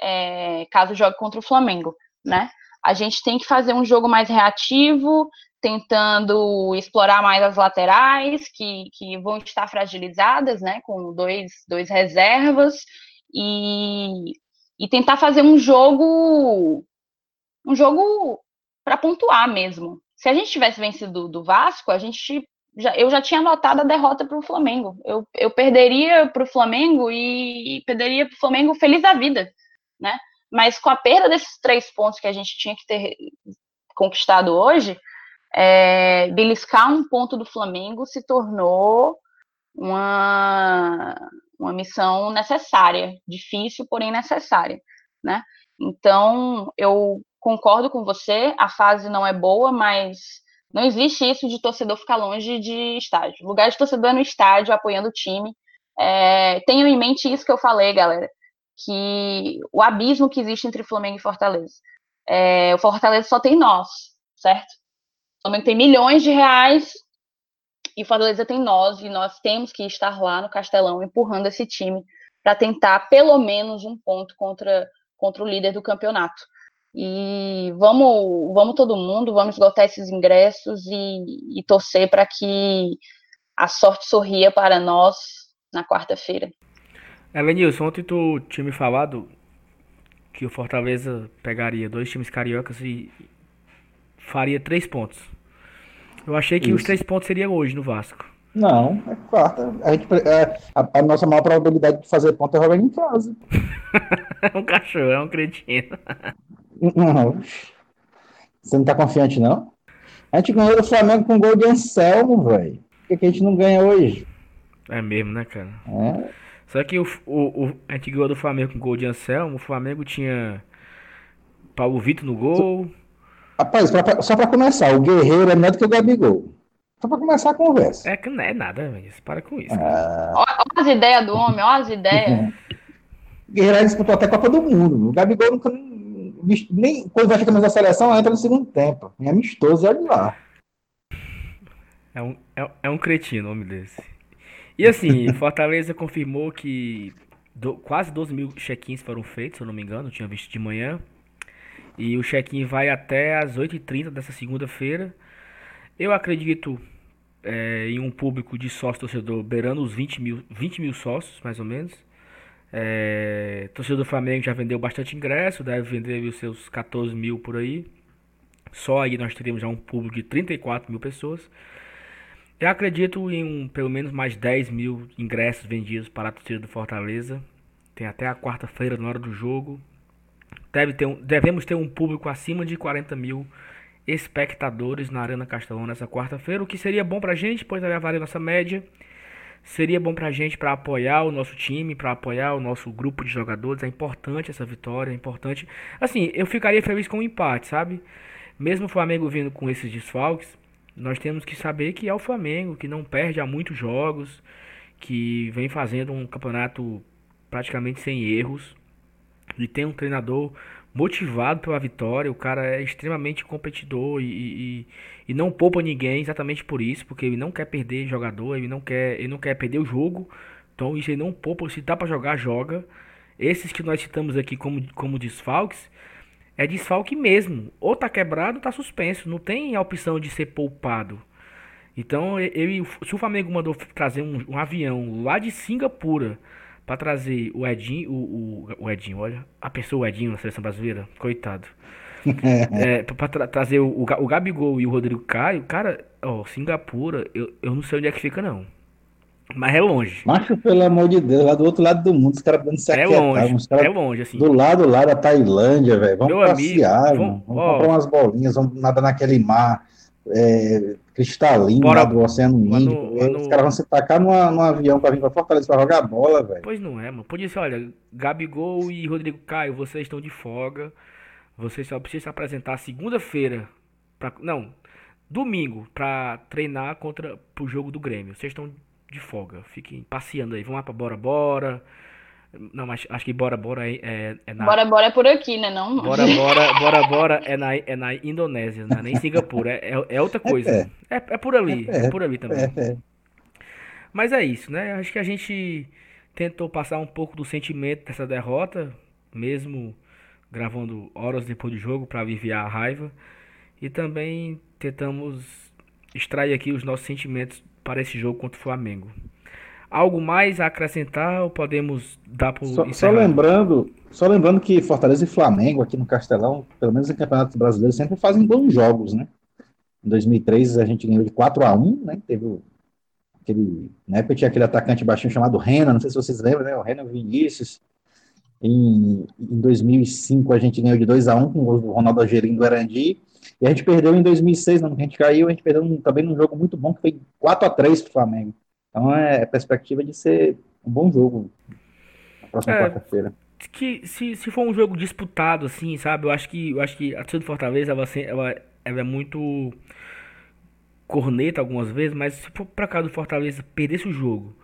é, caso jogue contra o Flamengo, né? A gente tem que fazer um jogo mais reativo, tentando explorar mais as laterais, que, que vão estar fragilizadas, né? Com dois, dois reservas, e, e tentar fazer um jogo um jogo para pontuar mesmo. Se a gente tivesse vencido do Vasco, a gente já, eu já tinha anotado a derrota para o Flamengo. Eu, eu perderia para o Flamengo e, e perderia para o Flamengo feliz da vida, né? Mas com a perda desses três pontos que a gente tinha que ter conquistado hoje, é, beliscar um ponto do Flamengo se tornou uma, uma missão necessária, difícil, porém necessária, né? Então, eu concordo com você, a fase não é boa, mas não existe isso de torcedor ficar longe de estádio. O lugar de torcedor é no estádio, apoiando o time. É, tenham em mente isso que eu falei, galera, que o abismo que existe entre Flamengo e Fortaleza. É, o Fortaleza só tem nós, certo? O Flamengo tem milhões de reais e o Fortaleza tem nós, e nós temos que estar lá no Castelão empurrando esse time para tentar pelo menos um ponto contra, contra o líder do campeonato. E vamos, vamos todo mundo, vamos esgotar esses ingressos e, e torcer para que a sorte sorria para nós na quarta-feira. Elenilson, ontem tu tinha me falado que o Fortaleza pegaria dois times cariocas e faria três pontos. Eu achei que Isso. os três pontos seriam hoje no Vasco. Não, é quarta. A, gente, é, a, a, nossa maior probabilidade de fazer ponto é jogando em casa. é um cachorro, é um cretino. Não. Você não tá confiante, não? A gente ganhou do Flamengo com gol de Anselmo, velho. Por que, que a gente não ganha hoje? É mesmo, né, cara? É. Só que o, o, o, a gente ganhou do Flamengo com gol de Anselmo. O Flamengo tinha Paulo Vitor no gol. Rapaz, pra, só pra começar, o Guerreiro é melhor do que o Gabigol. Só pra começar a conversa. É que não é nada, velho. Para com isso. Ah. Olha as ideias do homem, olha as ideias. Guerreiro disputou até a Copa do Mundo. O Gabigol nunca nem quando vai ficando na seleção, entra no segundo tempo. É amistoso, olha lá. É um, é, é um cretino, nome desse. E assim, Fortaleza confirmou que do, quase 12 mil check-ins foram feitos, se eu não me engano, tinha visto de manhã. E o check-in vai até as 8h30 dessa segunda-feira. Eu acredito é, em um público de sócio torcedor beirando os 20 mil, 20 mil sócios, mais ou menos. É, torcedor do Flamengo já vendeu bastante ingresso, deve vender os seus 14 mil por aí. Só aí nós teríamos já um público de 34 mil pessoas. Eu acredito em um, pelo menos mais 10 mil ingressos vendidos para a torcida do Fortaleza. Tem até a quarta-feira na hora do jogo. Deve ter um, devemos ter um público acima de 40 mil espectadores na Arena Castelão nessa quarta-feira, o que seria bom para a gente, pois levaria nossa média seria bom pra gente para apoiar o nosso time, para apoiar o nosso grupo de jogadores. É importante essa vitória, é importante. Assim, eu ficaria feliz com o um empate, sabe? Mesmo o Flamengo vindo com esses desfalques, nós temos que saber que é o Flamengo, que não perde há muitos jogos, que vem fazendo um campeonato praticamente sem erros e tem um treinador motivado pela vitória. O cara é extremamente competidor e, e, e, não poupa ninguém exatamente por isso, porque ele não quer perder jogador, ele não quer, ele não quer perder o jogo. Então isso ele não poupa, se dá para jogar, joga. Esses que nós citamos aqui como, como desfalques, é desfalque mesmo. Ou tá quebrado ou tá suspenso. Não tem a opção de ser poupado. Então, ele, se o Flamengo mandou trazer um, um avião lá de Singapura para trazer o Edinho, o, o, o, Edinho, olha, a pessoa o Edinho na seleção brasileira, coitado. é, para tra trazer o, o Gabigol e o Rodrigo Caio, cara, ó, Singapura, eu, eu não sei onde é que fica não. Mas é longe. Macho, pelo amor de Deus, lá do outro lado do mundo, os caras dando se É longe, é longe, assim. Do lado lá da Tailândia, velho. Vamos Meu passear, amigo, vamos, vamos comprar umas bolinhas, vamos nadar naquele mar é, cristalino Bora, lá do Oceano Índico. Mano, Os caras vão se tacar numa, num avião pra vir pra Fortaleza pra jogar bola, velho. Pois não é, mano. Podia ser, olha, Gabigol e Rodrigo Caio, vocês estão de folga. Vocês só precisam se apresentar segunda-feira. Pra, não, domingo, pra treinar contra pro jogo do Grêmio. Vocês estão de folga. Fiquem passeando aí. Vão lá pra Bora Bora. Não, mas acho que Bora Bora é, é, é na. Bora Bora é por aqui, né? Não? Bora Bora, Bora Bora é na, é na Indonésia, não é nem Singapura. É, é, é outra coisa. É, é, é por ali. É, é por ali também. É, mas é isso, né? Acho que a gente tentou passar um pouco do sentimento dessa derrota. mesmo gravando horas depois do jogo para aliviar a raiva. E também tentamos extrair aqui os nossos sentimentos para esse jogo contra o Flamengo. Algo mais a acrescentar ou podemos dar por só, só lembrando, só lembrando que Fortaleza e Flamengo aqui no Castelão, pelo menos em campeonatos brasileiros, sempre fazem bons jogos, né? Em 2003 a gente ganhou de 4 a 1, né? Teve aquele, na época tinha aquele atacante baixinho chamado Renan, não sei se vocês lembram, né? O Renan Vinícius. Em, em 2005 a gente ganhou de 2 a 1 com o Ronaldo Agerim do Arandi. E a gente perdeu em 2006, não, a gente caiu, a gente perdeu um, também num jogo muito bom que foi 4 a 3 para o Flamengo. Então é, é perspectiva de ser um bom jogo na próxima é, quarta-feira. Que se, se for um jogo disputado, assim, sabe? Eu acho que, eu acho que a torcida do Fortaleza ela, ela, ela é muito corneta algumas vezes, mas se for pra cá do Fortaleza perdesse o jogo,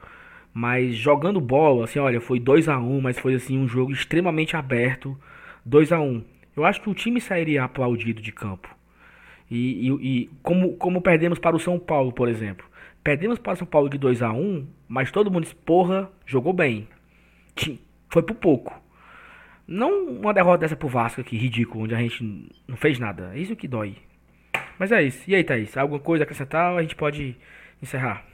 mas jogando bola, assim, olha, foi 2 a 1 mas foi assim um jogo extremamente aberto, 2 a 1 Eu acho que o time sairia aplaudido de campo. E, e, e como, como perdemos para o São Paulo, por exemplo. Perdemos para o São Paulo de 2 a 1 mas todo mundo disse, porra, jogou bem. Foi por pouco. Não uma derrota dessa pro Vasco aqui, ridículo, onde a gente não fez nada. É isso que dói. Mas é isso. E aí, Thaís? Alguma coisa a acrescentar ou a gente pode encerrar?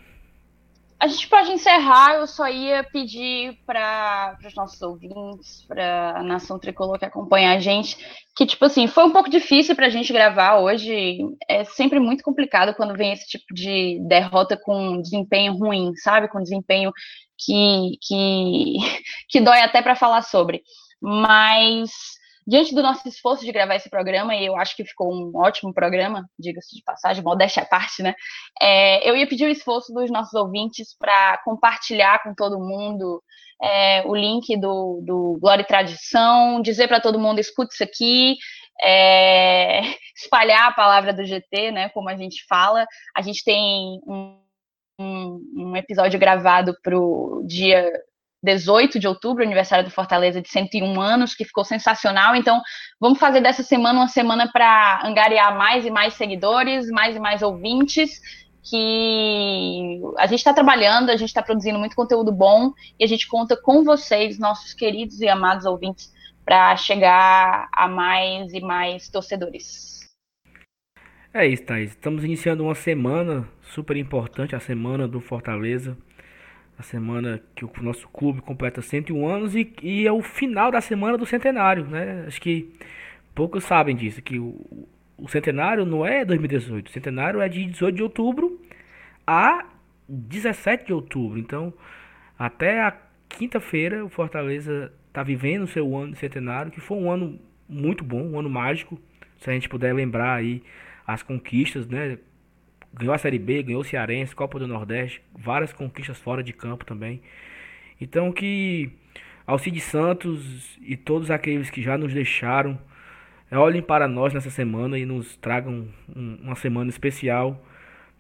A gente pode encerrar, eu só ia pedir para os nossos ouvintes, para a nação tricolor que acompanha a gente, que, tipo assim, foi um pouco difícil para a gente gravar hoje. É sempre muito complicado quando vem esse tipo de derrota com desempenho ruim, sabe? Com desempenho que, que, que dói até para falar sobre. Mas diante do nosso esforço de gravar esse programa, e eu acho que ficou um ótimo programa, diga-se de passagem, modéstia à parte, né? É, eu ia pedir o esforço dos nossos ouvintes para compartilhar com todo mundo é, o link do, do Glória e Tradição, dizer para todo mundo: escute isso aqui, é, espalhar a palavra do GT, né? Como a gente fala. A gente tem um, um, episódio gravado para o dia 18 de outubro, aniversário do Fortaleza de 101 anos, que ficou sensacional. Então, vamos fazer dessa semana uma semana para angariar mais e mais seguidores, mais e mais ouvintes. Que a gente está trabalhando, a gente está produzindo muito conteúdo bom e a gente conta com vocês, nossos queridos e amados ouvintes, para chegar a mais e mais torcedores. É isso, Thaís. Estamos iniciando uma semana super importante, a semana do Fortaleza a semana que o nosso clube completa 101 anos e, e é o final da semana do centenário, né? Acho que poucos sabem disso, que o, o centenário não é 2018, o centenário é de 18 de outubro a 17 de outubro. Então, até a quinta-feira o Fortaleza está vivendo o seu ano de centenário, que foi um ano muito bom, um ano mágico. Se a gente puder lembrar aí as conquistas, né? Ganhou a Série B, ganhou o Cearense, Copa do Nordeste, várias conquistas fora de campo também. Então que Alcide Santos e todos aqueles que já nos deixaram é, olhem para nós nessa semana e nos tragam um, uma semana especial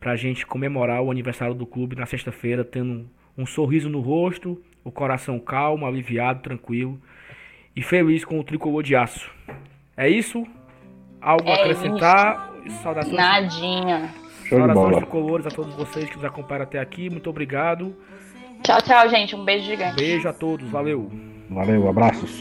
para a gente comemorar o aniversário do clube na sexta-feira, tendo um sorriso no rosto, o coração calmo, aliviado, tranquilo e feliz com o tricolor de aço. É isso? Algo é a acrescentar? Isso. Saudações. Nadinha. Saudações tricolores a todos vocês que nos acompanharam até aqui. Muito obrigado. Tchau, tchau, gente. Um beijo gigante. Beijo a todos. Valeu. Valeu, abraços.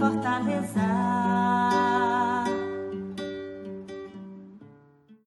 fortaleza.